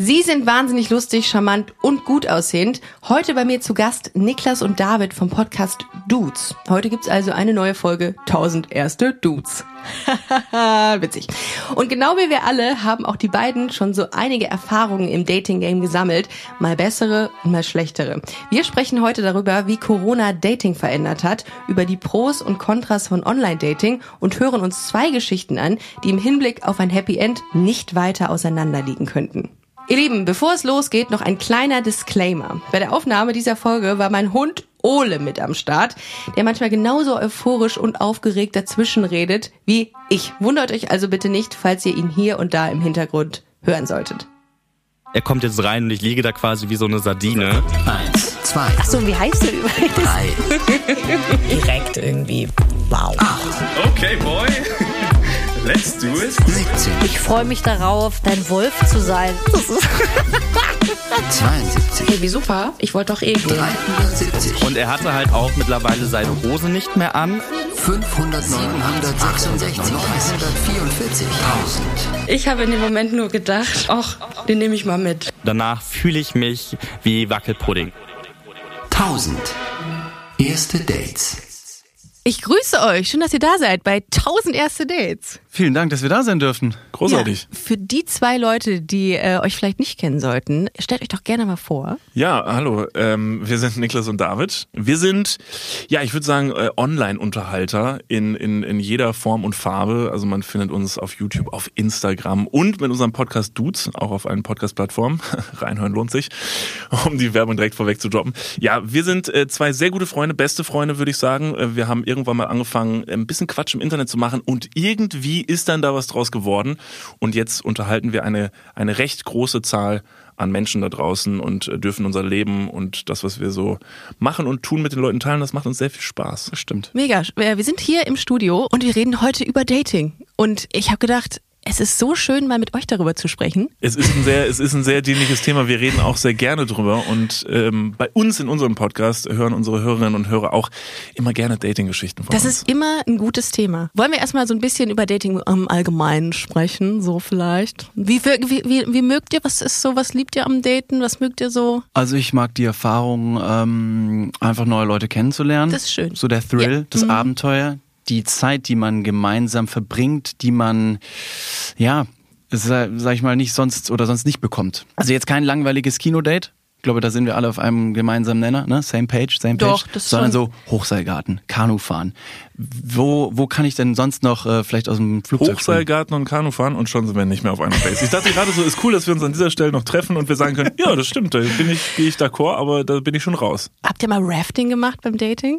Sie sind wahnsinnig lustig, charmant und gut aussehend. Heute bei mir zu Gast Niklas und David vom Podcast Dudes. Heute gibt's also eine neue Folge 1000 erste Dudes. Witzig. Und genau wie wir alle haben auch die beiden schon so einige Erfahrungen im Dating-Game gesammelt. Mal bessere und mal schlechtere. Wir sprechen heute darüber, wie Corona Dating verändert hat, über die Pros und Kontras von Online-Dating und hören uns zwei Geschichten an, die im Hinblick auf ein Happy End nicht weiter auseinanderliegen könnten. Ihr Lieben, bevor es losgeht, noch ein kleiner Disclaimer. Bei der Aufnahme dieser Folge war mein Hund Ole mit am Start, der manchmal genauso euphorisch und aufgeregt dazwischen redet wie ich. Wundert euch also bitte nicht, falls ihr ihn hier und da im Hintergrund hören solltet. Er kommt jetzt rein und ich liege da quasi wie so eine Sardine. Eins, zwei, Achso, wie heißt du übrigens? drei, Direkt irgendwie. Wow. Okay, boy. Let's do it. 17, Ich freue mich darauf, dein Wolf zu sein. 72, Hey, wie super. Ich wollte doch eh gehen. 370, Und er hatte halt auch mittlerweile seine Hose nicht mehr an. 500, 766, 944, 1000. Ich habe in dem Moment nur gedacht, ach, den nehme ich mal mit. Danach fühle ich mich wie Wackelpudding. 1000. Erste Dates. Ich grüße euch. Schön, dass ihr da seid bei 1000 erste Dates. Vielen Dank, dass wir da sein dürfen. Großartig. Ja, für die zwei Leute, die äh, euch vielleicht nicht kennen sollten, stellt euch doch gerne mal vor. Ja, hallo. Ähm, wir sind Niklas und David. Wir sind, ja, ich würde sagen, äh, Online-Unterhalter in, in, in jeder Form und Farbe. Also man findet uns auf YouTube, auf Instagram und mit unserem Podcast Dudes, auch auf allen Podcast-Plattformen. Reinhören lohnt sich, um die Werbung direkt vorweg zu droppen. Ja, wir sind äh, zwei sehr gute Freunde, beste Freunde, würde ich sagen. Äh, Wir haben irgendwann mal angefangen, ein bisschen Quatsch im Internet zu machen und irgendwie ist dann da was draus geworden. Und jetzt unterhalten wir eine, eine recht große Zahl an Menschen da draußen und äh, dürfen unser Leben und das, was wir so machen und tun mit den Leuten teilen, das macht uns sehr viel Spaß. Das stimmt. Mega. Äh, Wir sind hier im Studio und wir reden heute über Dating. Und ich habe gedacht, es ist so schön, mal mit euch darüber zu sprechen. Es ist ein sehr, es ist ein sehr dienliches Thema. Wir reden auch sehr gerne drüber und ähm, bei uns in unserem Podcast hören unsere Hörerinnen und Hörer auch immer gerne Dating-Geschichten von Das uns. ist immer ein gutes Thema. Wollen wir erstmal so ein bisschen über Dating im Allgemeinen sprechen, so vielleicht? Wie, wie, wie, wie mögt ihr? Was ist so? Was liebt ihr am Daten? Was mögt ihr so? Also ich mag die Erfahrung, ähm, einfach neue Leute kennenzulernen. Das ist schön. So der Thrill, Ja. das Mhm. Abenteuer, die Zeit, die man gemeinsam verbringt, die man, ja, sa- sag ich mal, nicht sonst oder sonst nicht bekommt. Also jetzt kein langweiliges Kinodate. Ich glaube, da sind wir alle auf einem gemeinsamen Nenner, ne? Same page, same page. Doch, das Sondern schon. so Hochseilgarten, Kanufahren. Wo, wo kann ich denn sonst noch äh, vielleicht aus dem Flugzeug springen? Hochseilgarten und Kanu fahren und schon sind wir nicht mehr auf einer Base. Ich dachte gerade so, ist cool, dass wir uns an dieser Stelle noch treffen und wir sagen können, ja, das stimmt, da bin ich, gehe ich d'accord, aber da bin ich schon raus. Habt ihr mal Rafting gemacht beim Dating?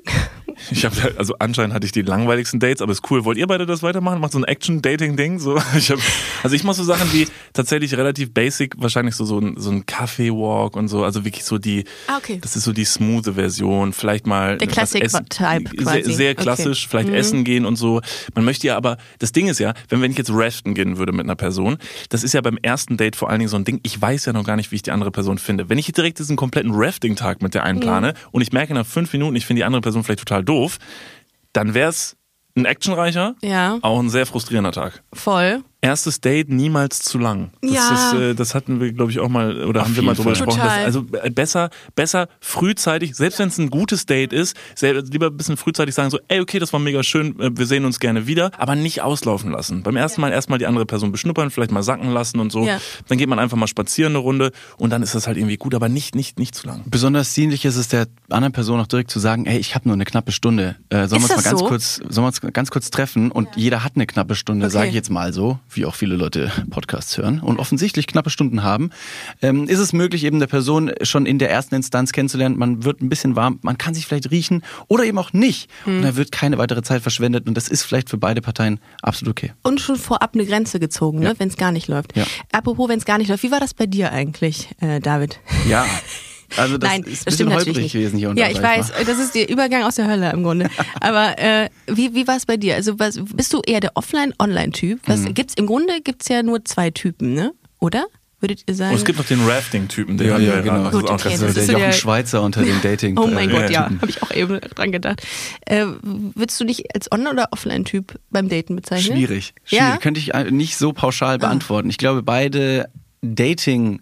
Ich habe also anscheinend hatte ich die langweiligsten Dates, aber ist cool. Wollt ihr beide das weitermachen? Macht so ein Action-Dating-Ding? So, ich hab, also ich mache so Sachen wie tatsächlich relativ basic, wahrscheinlich so so ein, so ein Kaffee-Walk und so. Also wirklich so die, Ah, okay. das ist so die smooth Version. Vielleicht mal Der Classic-Type Sehr, quasi. sehr Okay. klassisch. Vielleicht Mhm. essen gehen und so. Man möchte ja aber, das Ding ist ja, wenn, wenn ich jetzt raften gehen würde mit einer Person, das ist ja beim ersten Date vor allen Dingen so ein Ding, ich weiß ja noch gar nicht, wie ich die andere Person finde. Wenn ich direkt diesen kompletten Rafting-Tag mit der einplane und ich merke nach fünf Minuten, ich finde die andere Person vielleicht total doof, dann wäre es ein actionreicher, Ja, auch ein sehr frustrierender Tag. voll. Erstes Date niemals zu lang. Das, Ja. ist, äh, das hatten wir, glaube ich, auch mal, oder Auf haben wir mal drüber Fall. gesprochen. Dass, also äh, besser, besser frühzeitig, selbst wenn es ein gutes Date ist, sehr, lieber ein bisschen frühzeitig sagen so, ey, okay, das war mega schön, äh, wir sehen uns gerne wieder, aber nicht auslaufen lassen. Beim ersten Mal erstmal die andere Person beschnuppern, vielleicht mal sacken lassen und so. Ja. Dann geht man einfach mal spazieren eine Runde und dann ist das halt irgendwie gut, aber nicht, nicht, nicht zu lang. Besonders dienlich ist es der anderen Person auch direkt zu sagen, hey, ich habe nur eine knappe Stunde. Äh, sollen wir uns mal ganz so? kurz, sollen wir uns ganz kurz treffen? Und jeder hat eine knappe Stunde, Okay. sage ich jetzt mal so, wie auch viele Leute Podcasts hören und offensichtlich knappe Stunden haben. Ähm, ist es möglich, eben der Person schon in der ersten Instanz kennenzulernen? Man wird ein bisschen warm, man kann sich vielleicht riechen oder eben auch nicht. Hm. Und da wird keine weitere Zeit verschwendet und das ist vielleicht für beide Parteien absolut okay. Und schon vorab eine Grenze gezogen, ne? wenn es gar nicht läuft. Ja. Apropos, wenn es gar nicht läuft, wie war das bei dir eigentlich, äh, David? Ja. Also das Nein, ist ein das bisschen stimmt holprig natürlich nicht. gewesen hier und ja, ich sag weiß, mal. das ist der Übergang aus der Hölle im Grunde. Aber äh, wie, wie war es bei dir? Also was, bist du eher der Offline-Online-Typ? Was Mhm. gibt's im Grunde gibt's ja nur zwei Typen, ne? Oder? Würdet ihr sagen? Und es gibt noch den Rafting-Typen, den Ja, ja, genau. gerade. Das ist Gut, auch okay, das ist der Jochen der- Schweizer unter den Dating. Oh mein äh, Gott, ja, habe ich auch eben dran gedacht. Äh, würdest du dich als On- oder Offline-Typ beim Daten bezeichnen? Schwierig. Schwierig. Ja? Könnte ich äh, nicht so pauschal beantworten. Ich glaube, beide Dating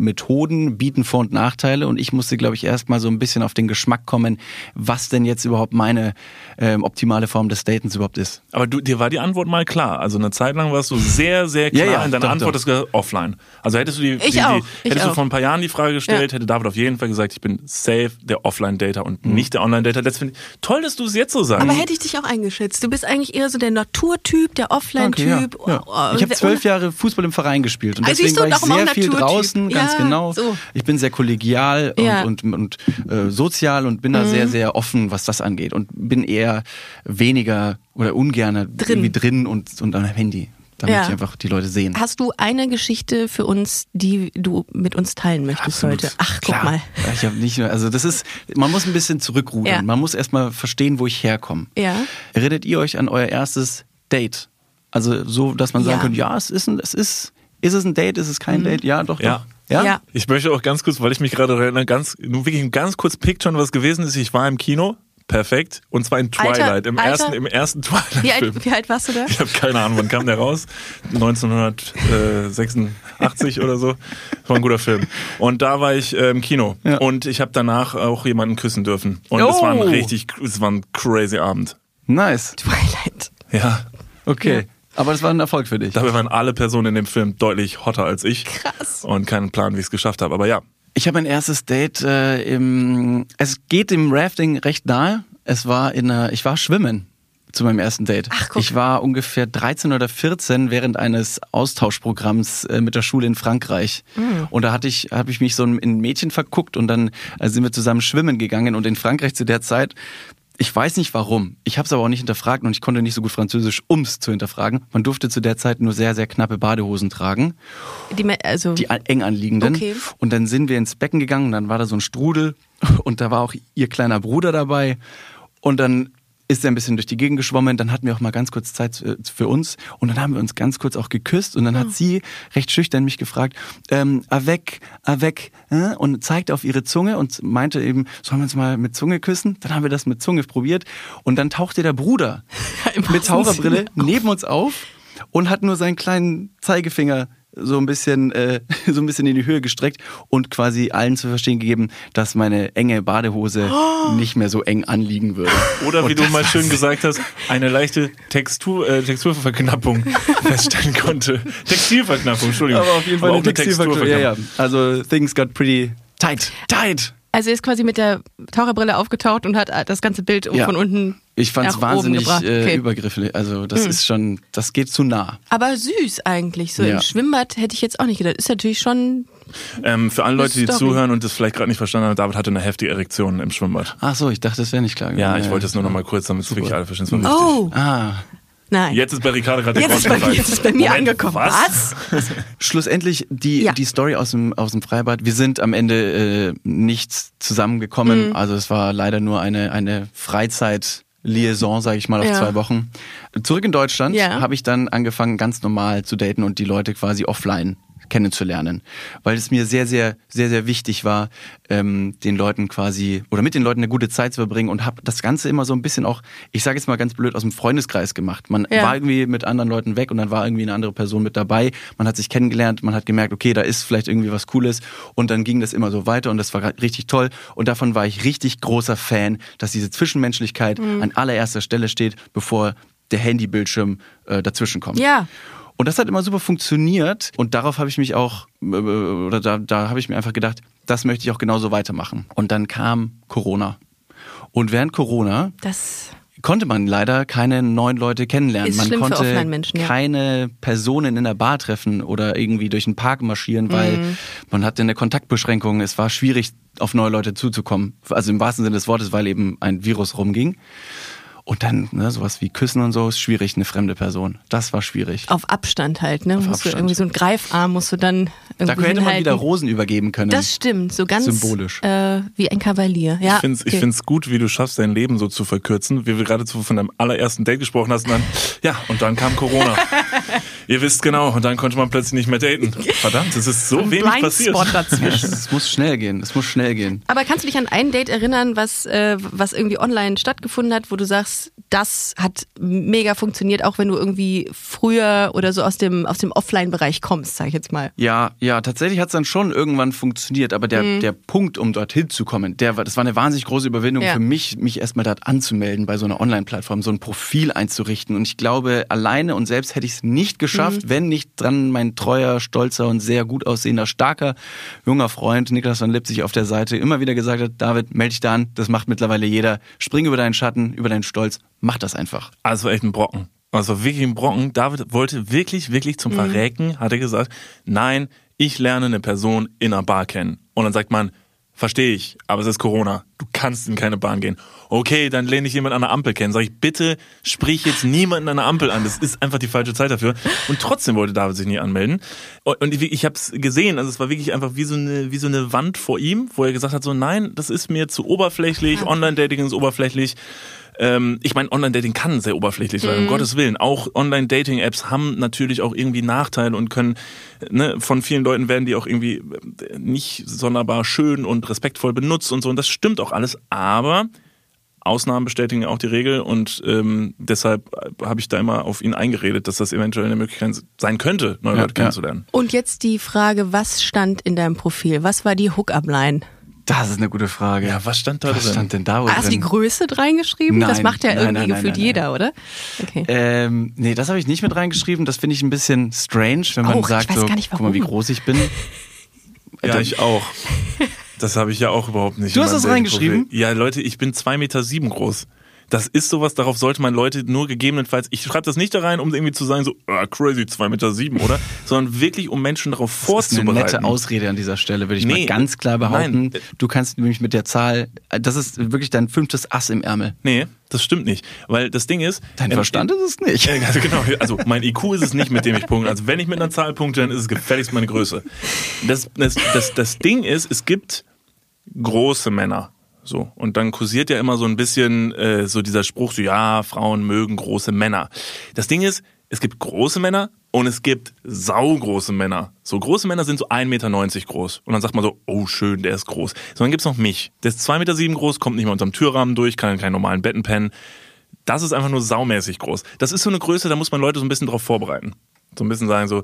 Methoden bieten Vor- und Nachteile und ich musste, glaube ich, erst mal so ein bisschen auf den Geschmack kommen, was denn jetzt überhaupt meine ähm, optimale Form des Datens überhaupt ist. Aber du, dir war die Antwort mal klar. Also eine Zeit lang warst du sehr, sehr klar Ja, ja, in deiner doch, Antwort, doch. gesagt, offline. Also hättest du die, Ich die, die auch, ich hättest du vor ein paar Jahren die Frage gestellt, Ja. hätte David auf jeden Fall gesagt, ich bin safe der Offline-Dater und Mhm. nicht der Online-Dater. Das finde ich toll, dass du es jetzt so sagst. Aber hätte ich dich auch eingeschätzt. Du bist eigentlich eher so der Naturtyp, der Offline-Typ. ja, ja. Oh, Ich habe zwölf Jahre Fußball im Verein gespielt und Ah, deswegen war ich sehr viel draußen, ganz Ja, genau. so. Ich bin sehr kollegial Ja. und, und, und äh, sozial und bin da Mhm. sehr, sehr offen, was das angeht und bin eher weniger oder ungerne Drin. irgendwie drin und, und am Handy, damit Ja. ich einfach die Leute sehen. Hast du eine Geschichte für uns, die du mit uns teilen möchtest Absolut. heute? Ach, guck Klar. mal. Ich habe nicht nur, also das ist, man muss ein bisschen zurückrudern. Ja. Man muss erstmal verstehen, wo ich herkomme. Ja. Erinnert ihr euch an euer erstes Date? Also so, dass man sagen Ja. könnte, ja, es ist ein, es ist, ist es ein Date, ist es kein Date? Ja, doch, Ja. doch. Ja? Ja. Ich möchte auch ganz kurz, weil ich mich gerade erinnere, ganz, nur wirklich ganz kurz picturen, was gewesen ist. Ich war im Kino, perfekt, und zwar in Alter, Twilight, im Alter. ersten, im ersten Twilight-Film. Wie alt, wie alt warst du da? Ich habe keine Ahnung, wann kam der raus? 1986 oder so. Das war ein guter Film. Und da war ich äh, im Kino Ja. und ich habe danach auch jemanden küssen dürfen. Und es war ein Oh. richtig, es war ein crazy Abend. Nice. Twilight. Ja. Okay. Aber das war ein Erfolg für dich. Dabei waren alle Personen in dem Film deutlich hotter als ich. Krass. Und keinen Plan, wie ich es geschafft habe. Aber ja, Ich habe ein erstes Date äh, im. Es geht dem Rafting recht nahe. Es war in einer, ich war schwimmen zu meinem ersten Date. Ach, guck. Ich war ungefähr 13 oder 14 während eines Austauschprogramms äh, mit der Schule in Frankreich. Mhm. Und da hatte ich, habe ich mich so in ein Mädchen verguckt und dann äh, sind wir zusammen schwimmen gegangen und in Frankreich zu der Zeit. Ich weiß nicht warum. Ich habe es aber auch nicht hinterfragt und ich konnte nicht so gut Französisch, ums zu hinterfragen. Man durfte zu der Zeit nur sehr, sehr knappe Badehosen tragen Die, also, die eng anliegenden. Okay. Und dann sind wir ins Becken gegangen und dann war da so ein Strudel und da war auch ihr kleiner Bruder dabei. Und dann ist er ein bisschen durch die Gegend geschwommen, dann hatten wir auch mal ganz kurz Zeit äh, für uns. Und dann haben wir uns ganz kurz auch geküsst und dann hat sie recht schüchtern mich gefragt, ähm, avec, avec, äh, und zeigte auf ihre Zunge und meinte eben, sollen wir uns mal mit Zunge küssen? Dann haben wir das mit Zunge probiert und dann tauchte der Bruder mit Taucherbrille neben uns auf und hat nur seinen kleinen Zeigefinger so ein bisschen äh, so ein bisschen in die Höhe gestreckt und quasi allen zu verstehen gegeben, dass meine enge Badehose nicht mehr so eng anliegen würde. Oder wie Und du mal schön gesagt hast, eine leichte Textur, äh, Texturverknappung feststellen konnte. Textilverknappung, Entschuldigung. Aber auf jeden Fall auch eine Textilfaktor. Ja, ja. Also things got pretty tight, tight. Also er ist quasi mit der Taucherbrille aufgetaucht und hat das ganze Bild Ja. von unten Ich fand es wahnsinnig äh, Okay. Übergriffig. Also das ist schon, das geht zu nah. Aber süß eigentlich. So Ja. im Schwimmbad hätte ich jetzt auch nicht gedacht. Ist natürlich schon. Ähm, für alle Leute, die Story. zuhören und das vielleicht gerade nicht verstanden haben, David hatte eine heftige Erektion im Schwimmbad. Ach so, ich dachte, das wäre nicht klar. Ja, gewesen. ich wollte es nur noch mal kurz, damit es wirklich alle verstehen. Oh, Ah, nein. Jetzt ist bei Ricardo gerade der Jetzt ist bei jetzt ist bei mir Moment, angekommen. Was? Schlussendlich die, Ja. die Story aus dem, aus dem Freibad. Wir sind am Ende äh, nicht zusammengekommen. Mhm. Also es war leider nur eine, eine Freizeit-Liaison, sage ich mal, auf Ja. zwei Wochen. Zurück in Deutschland Ja. habe ich dann angefangen, ganz normal zu daten und die Leute quasi offline kennenzulernen, weil es mir sehr, sehr, sehr, sehr wichtig war, ähm, den Leuten quasi oder mit den Leuten eine gute Zeit zu verbringen und habe das Ganze immer so ein bisschen auch, ich sage jetzt mal ganz blöd, aus dem Freundeskreis gemacht. Man Ja. war irgendwie mit anderen Leuten weg und dann war irgendwie eine andere Person mit dabei. Man hat sich kennengelernt, man hat gemerkt, okay, da ist vielleicht irgendwie was Cooles und dann ging das immer so weiter und das war richtig toll und davon war ich richtig großer Fan, dass diese Zwischenmenschlichkeit an allererster Stelle steht, bevor der Handybildschirm äh, dazwischen kommt. Ja. Und das hat immer super funktioniert und darauf habe ich mich auch, äh, oder da, da habe ich mir einfach gedacht, das möchte ich auch genauso weitermachen. Und dann kam Corona. Und während Corona Das. konnte man leider keine neuen Leute kennenlernen. Ist man konnte Offline-Menschen, ja. keine Personen in der Bar treffen oder irgendwie durch den Park marschieren, weil Mhm. man hatte eine Kontaktbeschränkung. Es war schwierig, auf neue Leute zuzukommen. Also im wahrsten Sinne des Wortes, weil eben ein Virus rumging. Und dann ne, sowas wie Küssen und so ist schwierig, eine fremde Person. Das war schwierig. Auf Abstand halt, ne? musst du Abstand. irgendwie so ein Greifarm musst du dann irgendwie Da hätte man wieder Rosen übergeben können. Das stimmt, so ganz Symbolisch. Äh, wie ein Kavalier. Ja, Ich finde es okay. gut, wie du schaffst, dein Leben so zu verkürzen, wie wir gerade zu- von deinem allerersten Date gesprochen hast. Und dann, ja, und dann kam Corona. Ihr wisst genau, und dann konnte man plötzlich nicht mehr daten. Verdammt, es ist so ein wenig passiert. Blindspot dazwischen. Es muss schnell gehen. Es muss schnell gehen. Aber kannst du dich an ein Date erinnern, was, äh, was irgendwie online stattgefunden hat, wo du sagst, das hat mega funktioniert, auch wenn du irgendwie früher oder so aus dem, aus dem Offline-Bereich kommst, sag ich jetzt mal. Ja, ja, tatsächlich hat es dann schon irgendwann funktioniert, aber der, Mhm. der Punkt, um dorthin zu kommen, der war, das war eine wahnsinnig große Überwindung Ja. für mich, mich erstmal dort anzumelden bei so einer Online-Plattform, so ein Profil einzurichten. Und ich glaube, alleine und selbst hätte ich es nicht geschafft, Mhm. wenn nicht dran mein treuer, stolzer und sehr gut aussehender, starker, junger Freund Niklas van Lipzig auf der Seite immer wieder gesagt hat, David, melde dich da an, das macht mittlerweile jeder. Spring über deinen Schatten, über deinen Stolz, mach das einfach. Also war echt ein Brocken. Also wirklich ein Brocken. David wollte wirklich, wirklich zum Verrecken, hat er gesagt, nein, ich lerne eine Person in einer Bar kennen. Und dann sagt man, verstehe ich, aber es ist Corona. Du kannst in keine Bahn gehen. Okay, dann lerne ich jemanden an der Ampel kennen. Sag ich, bitte sprich jetzt niemanden an der Ampel an. Das ist einfach die falsche Zeit dafür. Und trotzdem wollte David sich nie anmelden. Und und ich, ich habe es gesehen, also es war wirklich einfach wie so, eine, wie so eine Wand vor ihm, wo er gesagt hat, so nein, das ist mir zu oberflächlich, Online-Dating ist oberflächlich. Ähm, ich meine, Online-Dating kann sehr oberflächlich sein, um Gottes Willen. Auch Online-Dating-Apps haben natürlich auch irgendwie Nachteile und können, ne, von vielen Leuten werden die auch irgendwie äh, nicht sonderbar schön und respektvoll benutzt und so. Und das stimmt auch alles. Aber Ausnahmen bestätigen auch die Regel und ähm, deshalb habe ich da immer auf ihn eingeredet, dass das eventuell eine Möglichkeit sein könnte, neue Ja, Leute kennenzulernen. Und jetzt die Frage, was stand in deinem Profil? Was war die Hookup-Line? Das ist eine gute Frage. Ja, was stand da Was drin? stand denn da wohl Hast du die? Größe reingeschrieben? das Nein, macht ja nein, irgendwie nein, nein, gefühlt nein, nein. jeder, oder? Okay. Ähm, nee, das habe ich nicht mit reingeschrieben. Das finde ich ein bisschen strange, wenn man Auch, ich sagt, so, nicht, guck mal, wie groß ich bin. Ja, ich auch. Das habe ich ja auch überhaupt nicht. Du hast das reingeschrieben? Ja, Leute, ich bin zwei Meter sieben groß. Das ist sowas, darauf sollte man Leute nur gegebenenfalls, ich schreibe das nicht da rein, um irgendwie zu sagen, so, ah, crazy, zwei Meter sieben, oder? Sondern wirklich, um Menschen darauf Das ist eine vorzubereiten. nette Ausrede an dieser Stelle, würde ich Nee, mal ganz klar behaupten. nein. Du kannst nämlich mit der Zahl, das ist wirklich dein fünftes Ass im Ärmel. Nee, das stimmt nicht. Weil das Ding ist. Dein ähm, Verstand ist es nicht. Äh, Also genau, also mein IQ ist es nicht, mit dem ich punkte. Also wenn ich mit einer Zahl punkte, dann ist es gefälligst meine Größe. Das, das, das, das Ding ist, es gibt große Männer. So. Und dann kursiert ja immer so ein bisschen äh, so dieser Spruch, so ja, Frauen mögen große Männer. Das Ding ist, es gibt große Männer und es gibt saugroße Männer. So große Männer sind so 1,90 Meter groß. Und dann sagt man so, oh schön, der ist groß. So, dann gibt's noch mich. Der ist 2,7 Meter groß, kommt nicht mehr unterm Türrahmen durch, kann in keinen normalen Betten pennen. Das ist einfach nur saumäßig groß. Das ist so eine Größe, da muss man Leute so ein bisschen drauf vorbereiten. So ein bisschen sagen so,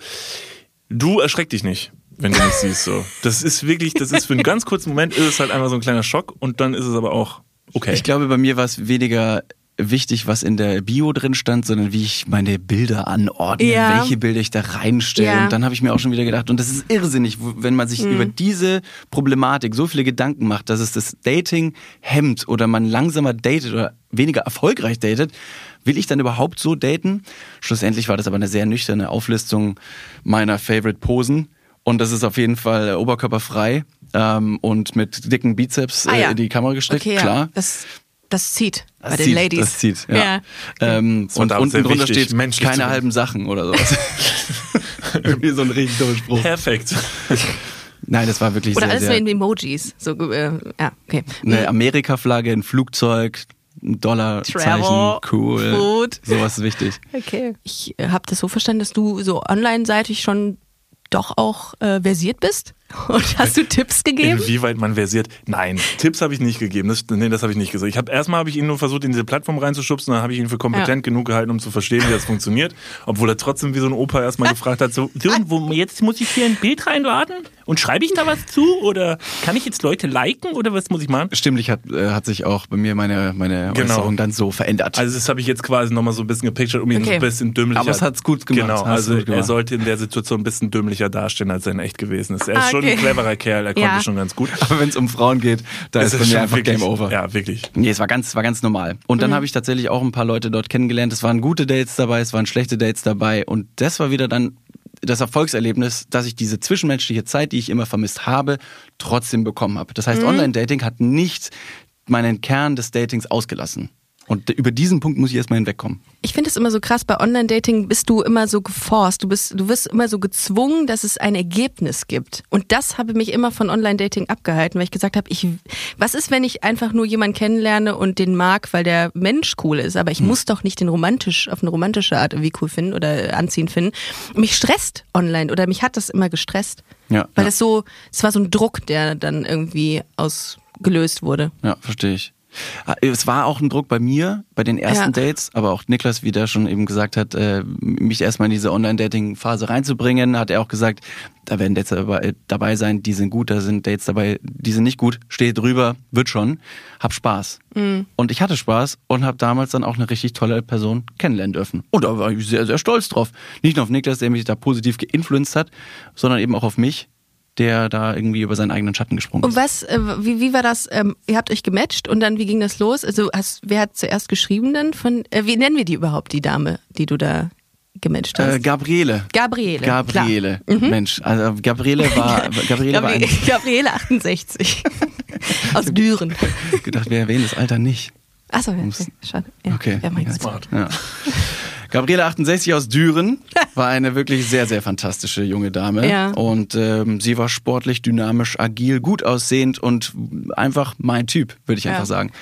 du erschreck dich nicht, wenn du mich siehst. So. Das ist wirklich, das ist für einen ganz kurzen Moment ist es halt einfach so ein kleiner Schock und dann ist es aber auch okay. Ich glaube, bei mir war es weniger wichtig, was in der Bio drin stand, sondern wie ich meine Bilder anordne, Ja. welche Bilder ich da reinstelle. Ja. Und dann habe ich mir auch schon wieder gedacht, und das ist irrsinnig, wenn man sich Mhm. über diese Problematik so viele Gedanken macht, dass es das Dating hemmt oder man langsamer datet oder weniger erfolgreich datet, will ich dann überhaupt so daten? Schlussendlich war das aber eine sehr nüchterne Auflistung meiner Favorite Posen. Und das ist auf jeden Fall oberkörperfrei ähm, und mit dicken Bizeps Ah, ja. äh, in die Kamera gestreckt, okay, klar. ja. Das, das zieht bei Das den zieht, Ladies. Das zieht, ja. Ja. Ähm, und unten drunter wichtig, steht keine halben Sachen oder sowas. Irgendwie so ein richtig dummer Spruch. Perfekt. Nein, das war wirklich Oder sehr, alles sehr nur in Emojis. So, äh, ja, okay. eine Amerika-Flagge, ein Flugzeug, ein Dollarzeichen, Travel, cool. Food. Sowas ist wichtig. Okay. Ich äh, habe das so verstanden, dass du so online-seitig schon doch auch äh, versiert bist. Und hast du Tipps gegeben? Inwieweit man versiert? Nein, Tipps habe ich nicht gegeben. Das, nee, das habe ich nicht gesagt. Ich habe erstmal habe ich ihn nur versucht, in diese Plattform reinzuschubsen, dann habe ich ihn für kompetent genug gehalten, um zu verstehen, wie das funktioniert. Obwohl er trotzdem wie so ein Opa erstmal gefragt hat: so, jetzt muss ich hier ein Bild reinladen? Und schreibe ich da was zu? Oder kann ich jetzt Leute liken? Oder was muss ich machen? Stimmlich hat, äh, hat sich auch bei mir meine, meine Genau. Äußerung dann so verändert. Also das habe ich jetzt quasi nochmal so ein bisschen gepictured, um ihn so Okay. ein bisschen dümmlicher... Aber es hat's gut gemacht. Genau, also gut er gemacht. sollte in der Situation ein bisschen dümmlicher dastehen, als er in echt gewesen ist. Er ist Ah, schon okay. ein cleverer Kerl, er konnte Ja. schon ganz gut. Aber wenn es um Frauen geht, da ist, Es bei mir einfach wirklich, Game Over. Ja, wirklich. Nee, es war ganz, war ganz normal. Und Mhm. dann habe ich tatsächlich auch ein paar Leute dort kennengelernt. Es waren gute Dates dabei, es waren schlechte Dates dabei. Und das war wieder dann das Erfolgserlebnis, dass ich diese zwischenmenschliche Zeit, die ich immer vermisst habe, trotzdem bekommen habe. Das heißt, Mhm. Online-Dating hat nicht meinen Kern des Datings ausgelassen. Und über diesen Punkt muss ich erstmal hinwegkommen. Ich finde es immer so krass, bei Online-Dating bist du immer so geforst, du bist, du wirst immer so gezwungen, dass es ein Ergebnis gibt. Und das habe mich immer von Online-Dating abgehalten, weil ich gesagt habe, ich, was ist, wenn ich einfach nur jemanden kennenlerne und den mag, weil der Mensch cool ist, aber ich muss doch nicht den romantisch, auf eine romantische Art irgendwie cool finden oder anziehen finden. Mich stresst online oder mich hat das immer gestresst. Ja, Weil ja. es so, es war so ein Druck, der dann irgendwie ausgelöst wurde. Ja, verstehe ich. Es war auch ein Druck bei mir, bei den ersten Ja. Dates, aber auch Niklas, wie der schon eben gesagt hat, äh, mich erstmal in diese Online-Dating-Phase reinzubringen, hat er auch gesagt, da werden Dates dabei, dabei sein, die sind gut, da sind Dates dabei, die sind nicht gut, steh drüber, wird schon, hab Spaß. Mhm. Und ich hatte Spaß und habe damals dann auch eine richtig tolle Person kennenlernen dürfen. Und da war ich sehr, sehr stolz drauf. Nicht nur auf Niklas, der mich da positiv geinfluenced hat, sondern eben auch auf mich, der da irgendwie über seinen eigenen Schatten gesprungen ist. Und was, äh, wie, wie war das? Ähm, ihr habt euch gematcht und dann, wie ging das los? Also, hast, wer hat zuerst geschrieben dann? Von, äh, wie nennen wir die überhaupt, die Dame, die du da gematcht hast? Äh, Gabriele. Gabriele. Gabriele. Mensch, also Gabriele war, Gabriele war ein, Gabri Gabriele 68. Aus Düren. gedacht, wir erwähnen das Alter nicht. Achso, ja, okay, schade. Ja, Okay. Ja, mein Ja, Gott. Smart. Ja. Gabriele 68 aus Düren war eine wirklich sehr, sehr fantastische junge Dame. Ja. Und ähm, sie war sportlich, dynamisch, agil, gut aussehend und einfach mein Typ, würde ich Ja. einfach sagen.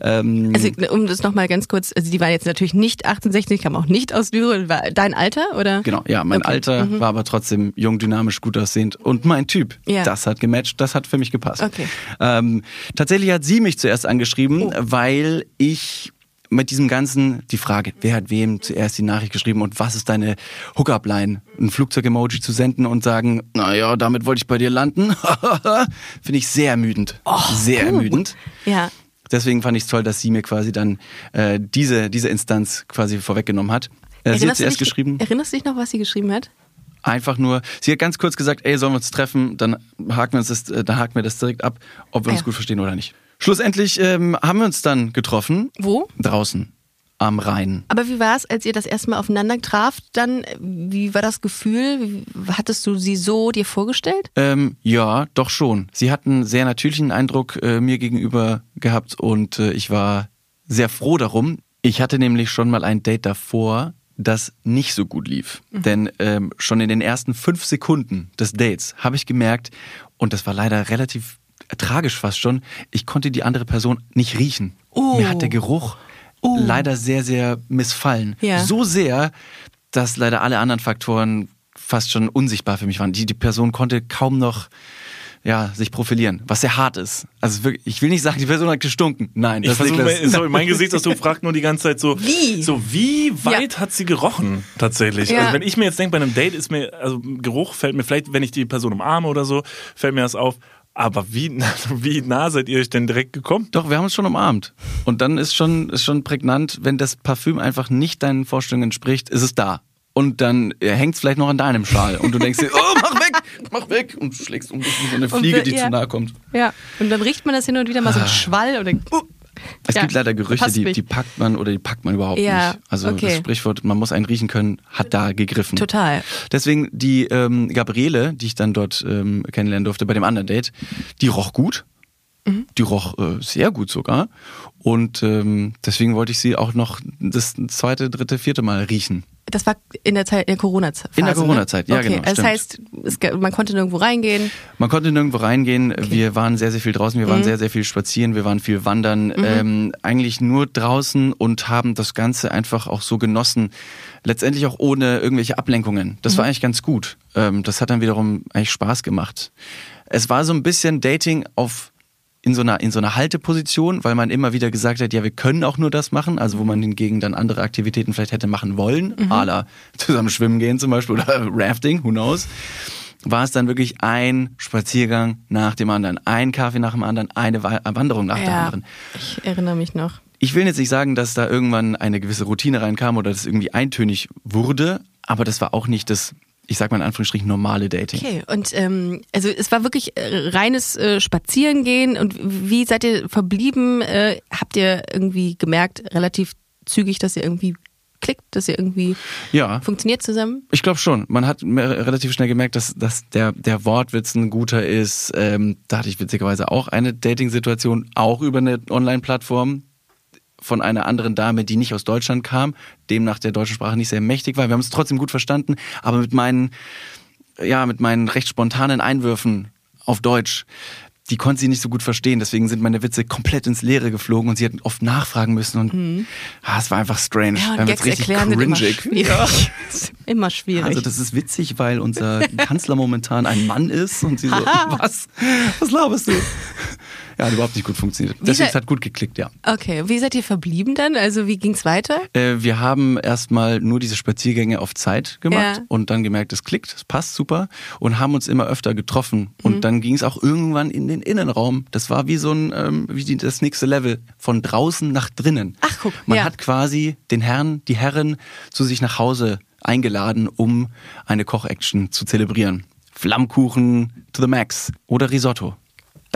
Ähm, Also, um das nochmal ganz kurz, also die war jetzt natürlich nicht 68, kam auch nicht aus Düren. War dein Alter, oder? Genau, ja, mein Okay. Mhm. Alter war aber trotzdem jung, dynamisch, gut aussehend und mein Typ. Ja. Das hat gematcht, das hat für mich gepasst. Okay. Ähm, tatsächlich hat sie mich zuerst angeschrieben, Oh. weil ich mit diesem ganzen, die Frage, wer hat wem zuerst die Nachricht geschrieben und was ist deine Hookup-Line? Ein Flugzeug-Emoji zu senden und sagen, naja, damit wollte ich bei dir landen, finde ich sehr ermüdend. sehr Oh, gut. ermüdend. Ja. Deswegen fand ich es toll, dass sie mir quasi dann äh, diese, diese Instanz quasi vorweggenommen hat. Äh, sie hat Erinnerst du zuerst dich, geschrieben. Erinnerst du dich noch, was sie geschrieben hat? Einfach nur, sie hat ganz kurz gesagt, ey, sollen wir uns treffen, dann haken wir, uns das, äh, dann haken wir das direkt ab, ob wir Ah uns ja. gut verstehen oder nicht. Schlussendlich ähm, haben wir uns dann getroffen. Wo? Draußen. Am Rhein. Aber wie war es, als ihr das erste Mal aufeinander traft? Dann, wie war das Gefühl? Hattest du sie so dir vorgestellt? Ähm, ja, doch schon. Sie hat einen sehr natürlichen Eindruck äh, mir gegenüber gehabt und äh, ich war sehr froh darum. Ich hatte nämlich schon mal ein Date davor, das nicht so gut lief. Denn ähm, schon in den ersten fünf Sekunden des Dates habe ich gemerkt, und das war leider relativ tragisch fast schon, ich konnte die andere Person nicht riechen. Oh. Mir hat der Geruch leider sehr, sehr missfallen. Ja. So sehr, dass leider alle anderen Faktoren fast schon unsichtbar für mich waren. Die, die Person konnte kaum noch ja, sich profilieren, was sehr hart ist. Also wirklich, ich will nicht sagen, die Person hat gestunken. Nein, Ich das versuche, Niklas- mein, sorry, mein Gesichtsausdruck fragt nur die ganze Zeit so, Wie? so wie weit hat sie gerochen tatsächlich? Ja. Also wenn ich mir jetzt denke, bei einem Date ist mir, also Geruch fällt mir vielleicht, wenn ich die Person umarme oder so, fällt mir das auf. Aber wie, nah- wie nah seid ihr euch denn direkt gekommen? Doch, wir haben uns schon umarmt. Und dann ist schon, ist schon prägnant, wenn das Parfüm einfach nicht deinen Vorstellungen entspricht, ist es da. Und dann hängt es vielleicht noch an deinem Schal. Und du denkst dir, oh, mach weg, mach weg. Und du schlägst um so eine Und Fliege, wir- die ja. zu nahe kommt. Ja. Und dann riecht man das hin und wieder mal so ein Schwall oder. Uh, Es Ja, gibt leider Gerüche, passt die, die packt man oder die packt man überhaupt Ja, nicht. Also okay. das Sprichwort, man muss einen riechen können, hat da gegriffen. Total. Deswegen die ähm, Gabriele, die ich dann dort ähm, kennenlernen durfte bei dem anderen Date, die roch gut. Mhm. Die roch äh, sehr gut sogar. Und ähm, deswegen wollte ich sie auch noch das zweite, dritte, vierte Mal riechen. Das war in der Zeit, in der Corona-Zeit. In der Corona-Zeit, ja, okay. genau, Das stimmt. heißt, es, man konnte nirgendwo reingehen. Man konnte nirgendwo reingehen. Wir waren sehr, sehr viel draußen. Wir waren Mhm. sehr, sehr viel spazieren. Wir waren viel wandern. Ähm, eigentlich nur draußen und haben das Ganze einfach auch so genossen. Letztendlich auch ohne irgendwelche Ablenkungen. Das Mhm. war eigentlich ganz gut. Ähm, das hat dann wiederum eigentlich Spaß gemacht. Es war so ein bisschen Dating auf in so einer in so einer Halteposition, weil man immer wieder gesagt hat, ja, wir können auch nur das machen, also wo man hingegen dann andere Aktivitäten vielleicht hätte machen wollen, Mhm. la zusammen schwimmen gehen zum Beispiel oder Rafting, who knows, war es dann wirklich ein Spaziergang nach dem anderen, ein Kaffee nach dem anderen, eine Wa- Wanderung nach der Ja, anderen. ich erinnere mich noch. Ich will jetzt nicht sagen, dass da irgendwann eine gewisse Routine reinkam oder dass irgendwie eintönig wurde, aber das war auch nicht das, ich sag mal in Anführungsstrichen, normale Dating. Okay, und ähm, also es war wirklich äh, reines äh, Spazierengehen. Und wie seid ihr verblieben? Äh, habt ihr irgendwie gemerkt, relativ zügig, dass ihr irgendwie klickt, dass ihr irgendwie Ja. funktioniert zusammen? Ich glaube schon. Man hat relativ schnell gemerkt, dass, dass der, der Wortwitz ein guter ist. Ähm, da hatte ich witzigerweise auch eine Dating-Situation, auch über eine Online-Plattform von einer anderen Dame, die nicht aus Deutschland kam, demnach der deutschen Sprache nicht sehr mächtig war. Wir haben es trotzdem gut verstanden, aber mit meinen, ja, mit meinen recht spontanen Einwürfen auf Deutsch, die konnte sie nicht so gut verstehen. Deswegen sind meine Witze komplett ins Leere geflogen und sie hat oft nachfragen müssen und ah, es war einfach strange. Mhm. Ja, und wird's richtig erklären sind immer schwierig. Ist immer schwierig. Also das ist witzig, weil unser Kanzler momentan ein Mann ist und sie so, was? Was laberst du? Ja, hat überhaupt nicht gut funktioniert. Deswegen seid- es hat gut geklickt, ja. Okay, wie seid ihr verblieben dann? Also wie ging's weiter? Äh, wir haben erstmal nur diese Spaziergänge auf Zeit gemacht Ja. und dann gemerkt, es klickt, es passt super und haben uns immer öfter getroffen. Und Mhm. dann ging es auch irgendwann in den Innenraum. Das war wie so ein, ähm, wie die, das nächste Level von draußen nach drinnen. Ach, guck, Man ja. hat quasi den Herrn, die Herren zu sich nach Hause eingeladen, um eine Kochaction zu zelebrieren. Flammkuchen to the max oder Risotto.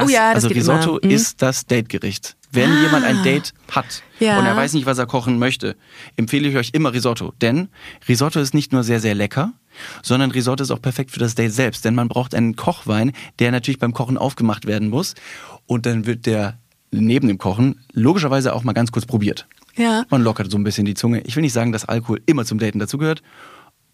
Oh ja, das also Risotto. Mhm. ist das Dategericht. Wenn jemand ein Date hat Ja. und er weiß nicht, was er kochen möchte, empfehle ich euch immer Risotto. Denn Risotto ist nicht nur sehr, sehr lecker, sondern Risotto ist auch perfekt für das Date selbst. Denn man braucht einen Kochwein, der natürlich beim Kochen aufgemacht werden muss. Und dann wird der neben dem Kochen logischerweise auch mal ganz kurz probiert. Ja. Man lockert so ein bisschen die Zunge. Ich will nicht sagen, dass Alkohol immer zum Daten dazugehört,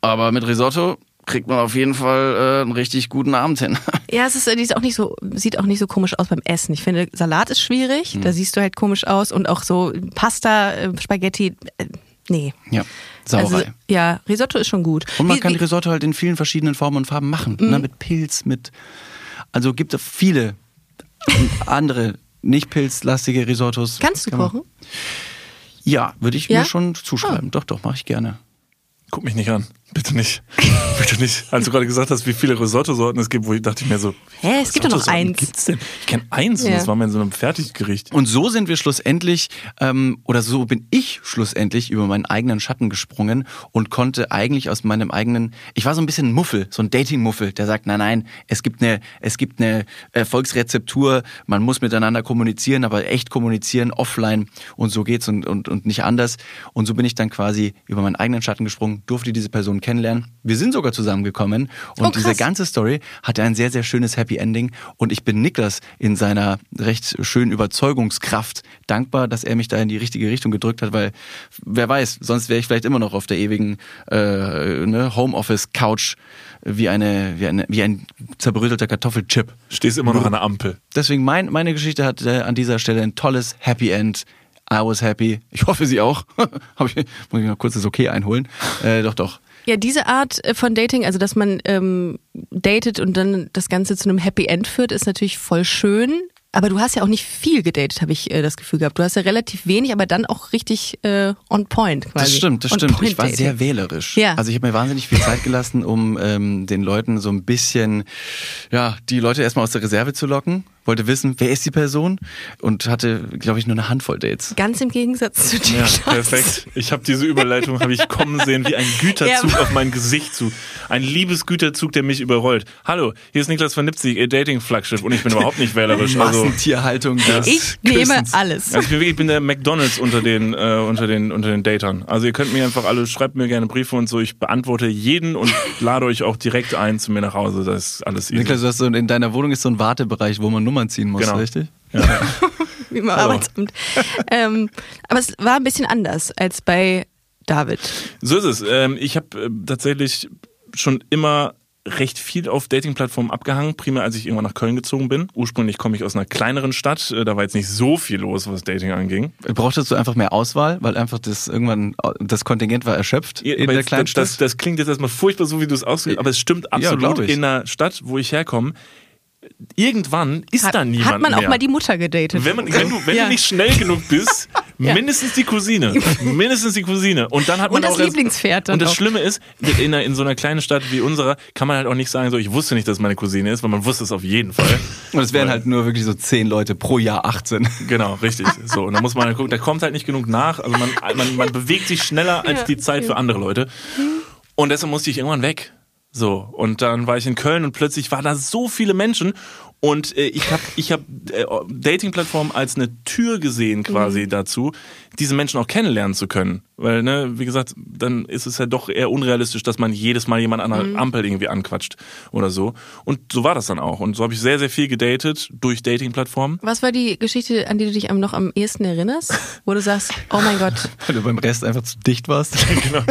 aber mit Risotto kriegt man auf jeden Fall äh, einen richtig guten Abend hin. Ja, es ist, die ist auch nicht so, sieht auch nicht so komisch aus beim Essen. Ich finde, Salat ist schwierig, Mhm. da siehst du halt komisch aus und auch so Pasta, äh, Spaghetti, äh, nee. ja, Sauerei. Also, ja, Risotto ist schon gut. Und man Wie- kann wie- Risotto halt in vielen verschiedenen Formen und Farben machen. Mhm. Ne? Mit Pilz, mit. Also gibt es viele andere nicht pilzlastige Risottos. Kannst du Kann man- kochen? Ja, würde ich Ja? mir schon zuschreiben. Doch, doch, mache ich gerne. Guck mich nicht an. Bitte nicht. Bitte nicht. Als du gerade gesagt hast, wie viele Risotto-Sorten es gibt, wo ich dachte ich mir so, Hä, es gibt doch noch eins. Gibt's denn? Ich kenne eins und Ja. das war mal in so einem Fertiggericht. Und so sind wir schlussendlich, ähm, oder so bin ich schlussendlich über meinen eigenen Schatten gesprungen und konnte eigentlich aus meinem eigenen, ich war so ein bisschen ein Muffel, so ein Dating-Muffel, der sagt, nein, nein, es gibt eine, es gibt eine Erfolgsrezeptur, man muss miteinander kommunizieren, aber echt kommunizieren, offline und so geht's und, und, und nicht anders. Und so bin ich dann quasi über meinen eigenen Schatten gesprungen, durfte diese Person kennenlernen. Wir sind sogar zusammengekommen und Oh, diese ganze Story hatte ein sehr, sehr schönes Happy Ending und ich bin Niklas in seiner recht schönen Überzeugungskraft dankbar, dass er mich da in die richtige Richtung gedrückt hat, weil wer weiß, sonst wäre ich vielleicht immer noch auf der ewigen äh, ne, Homeoffice-Couch wie, eine, wie, eine, wie ein zerbrötelter Kartoffelchip. Stehst immer noch an der Ampel. Deswegen mein, meine Geschichte hat äh, an dieser Stelle ein tolles Happy End. I was happy. Ich hoffe, Sie auch. Hab ich, muss ich noch kurz das Okay einholen. Äh, doch, doch. Ja, diese Art äh, von Dating, also dass man ähm, datet und dann das Ganze zu einem Happy End führt, ist natürlich voll schön. Aber du hast ja auch nicht viel gedatet, habe ich äh, das Gefühl gehabt. Du hast ja relativ wenig, aber dann auch richtig äh, on point quasi. Das stimmt, das On stimmt. Ich war Dating. sehr wählerisch. Ja. Also ich habe mir wahnsinnig viel Zeit gelassen, um ähm, den Leuten so ein bisschen, ja, die Leute erstmal aus der Reserve zu locken. Wollte wissen, wer ist die Person und hatte, glaube ich, nur eine Handvoll Dates. Ganz im Gegensatz zu dir. Ja, perfekt. Ich habe diese Überleitung habe ich kommen sehen wie ein Güterzug Ja. auf mein Gesicht zu. Ein Liebesgüterzug, der mich überrollt. Hallo, hier ist Niklas von Nipzig, ihr Dating-Flaggschiff und ich bin überhaupt nicht wählerisch. Also, Massentierhaltung des Ich nehme Küssens. alles. also ich bin wirklich, ich bin der McDonalds unter den, äh, unter den, unter den Datern. Also ihr könnt mir einfach alle, schreibt mir gerne Briefe und so. Ich beantworte jeden und lade euch auch direkt ein zu mir nach Hause. Das ist alles easy. Niklas, du hast so, in deiner Wohnung ist so ein Wartebereich, wo man Nummern ziehen muss, Genau. richtig? Wie im Hallo. Arbeitsamt. ähm, aber es war ein bisschen anders als bei David. So ist es. Ähm, ich habe äh, tatsächlich schon immer recht viel auf Dating-Plattformen abgehangen, primär als ich irgendwann nach Köln gezogen bin. Ursprünglich komme ich aus einer kleineren Stadt, äh, da war jetzt nicht so viel los, was Dating anging. Brauchtest du einfach mehr Auswahl, weil einfach das irgendwann das Kontingent war erschöpft Ja, in der jetzt, kleinen das, das, Stadt? das klingt jetzt erstmal furchtbar so, wie du es ausgehst, aber es stimmt Ja, absolut. ich. in der Stadt, wo ich herkomme, irgendwann ist Hat, da niemand hat man auch mehr. mal die Mutter gedatet. wenn, man, wenn, du, wenn Ja. du nicht schnell genug bist, Ja. mindestens die Cousine. mindestens die Cousine. Und dann hat man Und das auch erst- Lieblingspferd dann Und das auch. Schlimme ist, in, einer, in so einer kleinen Stadt wie unserer kann man halt auch nicht sagen, so ich wusste nicht, dass meine Cousine ist, weil man wusste es auf jeden Fall. Und es wären halt nur wirklich so zehn Leute pro Jahr 18. Genau, richtig. So, und da muss man halt gucken, da kommt halt nicht genug nach. Also man, man, man bewegt sich schneller als Ja, die Zeit für andere Leute. Und deshalb musste ich irgendwann weg. So, und dann war ich in Köln und plötzlich waren da so viele Menschen und äh, ich habe ich hab, äh, Dating-Plattformen als eine Tür gesehen quasi dazu, diese Menschen auch kennenlernen zu können. Weil, ne, wie gesagt, dann ist es ja doch eher unrealistisch, dass man jedes Mal jemand an einer Ampel irgendwie anquatscht oder so. Und so war das dann auch. Und so habe ich sehr, sehr viel gedatet durch Dating-Plattformen. Was war die Geschichte, an die du dich noch am ehesten erinnerst? Wo du sagst, oh mein Gott, Weil du beim Rest einfach zu dicht warst. genau.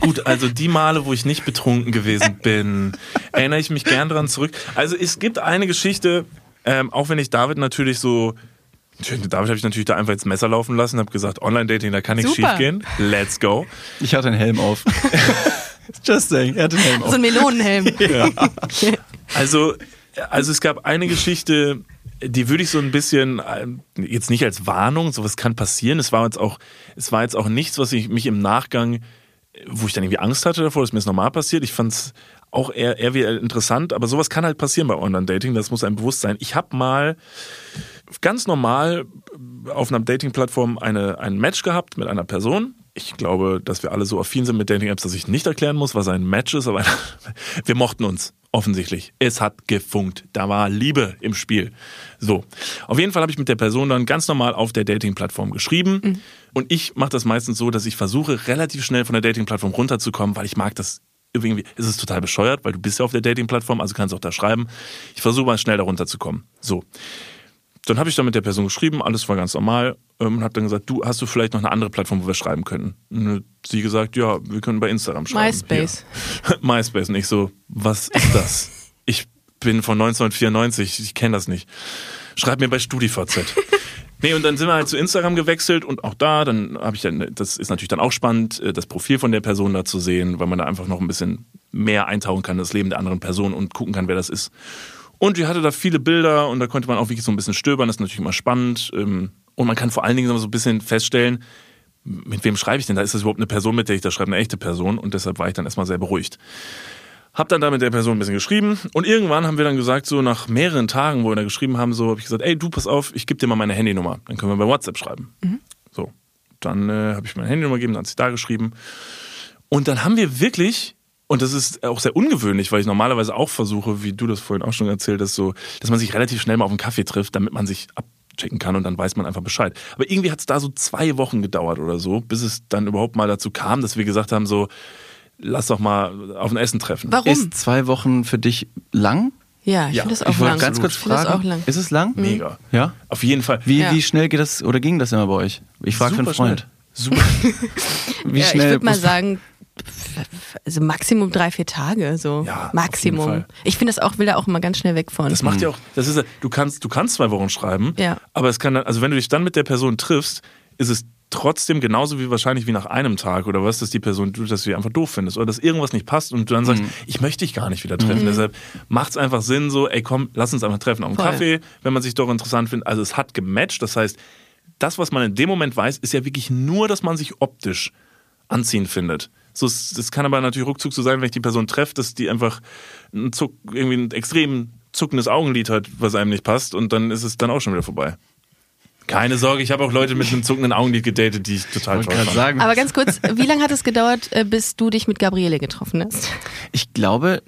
Gut, also die Male, wo ich nicht betrunken gewesen bin, erinnere ich mich gern dran zurück. Also es gibt eine Geschichte, ähm, auch wenn ich David natürlich so. David habe ich natürlich da einfach ins Messer laufen lassen, habe gesagt, Online-Dating, da kann nichts schief gehen. Let's go. Ich hatte einen Helm auf. Just saying, er hatte einen Helm so auf. ein Melonenhelm. Also, also es gab eine Geschichte, die würde ich so ein bisschen, äh, jetzt nicht als Warnung, sowas kann passieren. Es war jetzt auch, es war jetzt auch nichts, was ich mich im Nachgang, wo ich dann irgendwie Angst hatte davor, dass mir das normal passiert. Ich fand es auch eher, eher interessant, aber sowas kann halt passieren bei Online-Dating, das muss einem bewusst sein. Ich habe mal ganz normal auf einer Dating-Plattform eine, ein Match gehabt mit einer Person. Ich glaube, dass wir alle so affin sind mit Dating-Apps, dass ich nicht erklären muss, was ein Match ist, aber wir mochten uns offensichtlich. Es hat gefunkt. Da war Liebe im Spiel. So. Auf jeden Fall habe ich mit der Person dann ganz normal auf der Dating-Plattform geschrieben. Und ich mache das meistens so, dass ich versuche, relativ schnell von der Dating-Plattform runterzukommen, weil ich mag das irgendwie, ist es total bescheuert, weil du bist ja auf der Dating-Plattform, also kannst du auch da schreiben. Ich versuche mal schnell da runterzukommen. So. Dann habe ich dann mit der Person geschrieben, alles war ganz normal ähm, und habe dann gesagt, du hast du vielleicht noch eine andere Plattform, wo wir schreiben können? Und sie gesagt, ja, wir können bei Instagram schreiben. MySpace. Hier. MySpace. Und ich so, was ist das? ich bin von 1994, ich kenne das nicht. Schreib mir bei StudiVZ. Nee, und dann sind wir halt zu Instagram gewechselt und auch da, dann habe ich dann, das ist natürlich dann auch spannend, äh, das Profil von der Person da zu sehen, weil man da einfach noch ein bisschen mehr eintauchen kann, in das Leben der anderen Person und gucken kann, wer das ist. Und die hatte da viele Bilder und da konnte man auch wirklich so ein bisschen stöbern, das ist natürlich immer spannend. ähm, Und man kann vor allen Dingen so ein bisschen feststellen, mit wem schreibe ich denn da? Ist das überhaupt eine Person, mit der ich da schreibe, eine echte Person? Und deshalb war ich dann erstmal sehr beruhigt. Hab dann da mit der Person ein bisschen geschrieben und irgendwann haben wir dann gesagt, so nach mehreren Tagen, wo wir da geschrieben haben, so habe ich gesagt, ey, du pass auf, ich gebe dir mal meine Handynummer, dann können wir bei WhatsApp schreiben. So, dann äh, habe ich meine Handynummer gegeben, dann hat sie da geschrieben und dann haben wir wirklich und das ist auch sehr ungewöhnlich, weil ich normalerweise auch versuche, wie du das vorhin auch schon erzählt hast, so, dass man sich relativ schnell mal auf einen Kaffee trifft, damit man sich abchecken kann und dann weiß man einfach Bescheid. Aber irgendwie hat es da so zwei Wochen gedauert oder so, bis es dann überhaupt mal dazu kam, dass wir gesagt haben, so, lass doch mal auf ein Essen treffen. Warum? Ist zwei Wochen für dich lang? ja, ich Ja, finde das ich auch wollte lang. ganz kurz ich finde das fragen. auch lang. Ist es lang? Mega. Ja. Auf jeden Fall. Wie, Ja. wie schnell geht das oder ging das immer bei euch? Ich frage für einen Super Freund. schnell. Super. Wie ja, ich schnell? würde mal sagen, also Maximum drei, vier Tage, so. Ja, Maximum. Ich finde das auch, will da auch immer ganz schnell weg von. Das macht ja auch, das ist, du kannst, du kannst zwei Wochen schreiben, Ja. aber es kann dann, also wenn du dich dann mit der Person triffst, ist es trotzdem genauso wie wahrscheinlich wie nach einem Tag oder was, dass die Person, dass du die einfach doof findest oder dass irgendwas nicht passt und du dann sagst, ich möchte dich gar nicht wieder treffen. Deshalb macht es einfach Sinn, so, ey komm, lass uns einfach treffen auf einen Voll. Kaffee, wenn man sich doch interessant findet. Also es hat gematcht, das heißt, das, was man in dem Moment weiß, ist ja wirklich nur, dass man sich optisch anziehend findet. So, es- das kann aber natürlich ruckzuck so sein, wenn ich die Person treffe, dass die einfach ein Zuck, irgendwie ein extrem zuckendes Augenlid hat, was einem nicht passt und dann ist es dann auch schon wieder vorbei. Keine Sorge, ich habe auch Leute mit einem zuckenden Augenlid gedatet, die ich total Ich toll fand. sagen, Aber ganz kurz, wie lange hat es gedauert, äh, bis du dich mit Gabriele getroffen hast? ich glaube,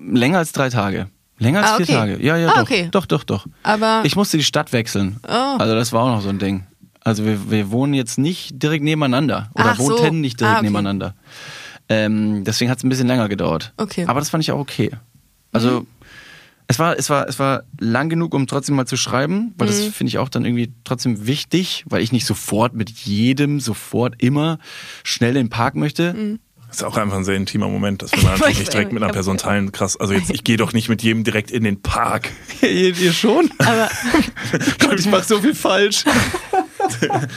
länger als drei Tage. Länger als Ah, vier okay. Tage. Ja, ja, Ah, doch. okay. Doch, doch, doch. Aber Ich musste die Stadt wechseln. Oh. Also das war auch noch so ein Ding. Also wir, wir wohnen jetzt nicht direkt nebeneinander. Oder Ach so. wohnten nicht direkt Ah, okay. nebeneinander. Ähm, deswegen hat es ein bisschen länger gedauert. Okay. Aber das fand ich auch okay. Also es war, es war, es war lang genug, um trotzdem mal zu schreiben, weil das Mhm. finde ich auch dann irgendwie trotzdem wichtig, weil ich nicht sofort mit jedem sofort immer schnell in den Park möchte. Mhm. Das ist auch einfach ein sehr intimer Moment, das will man natürlich nicht direkt mit einer Person teilen. Krass. Also jetzt, ich gehe doch nicht mit jedem direkt in den Park. ihr, ihr schon? Aber Gott, ich mache so viel falsch.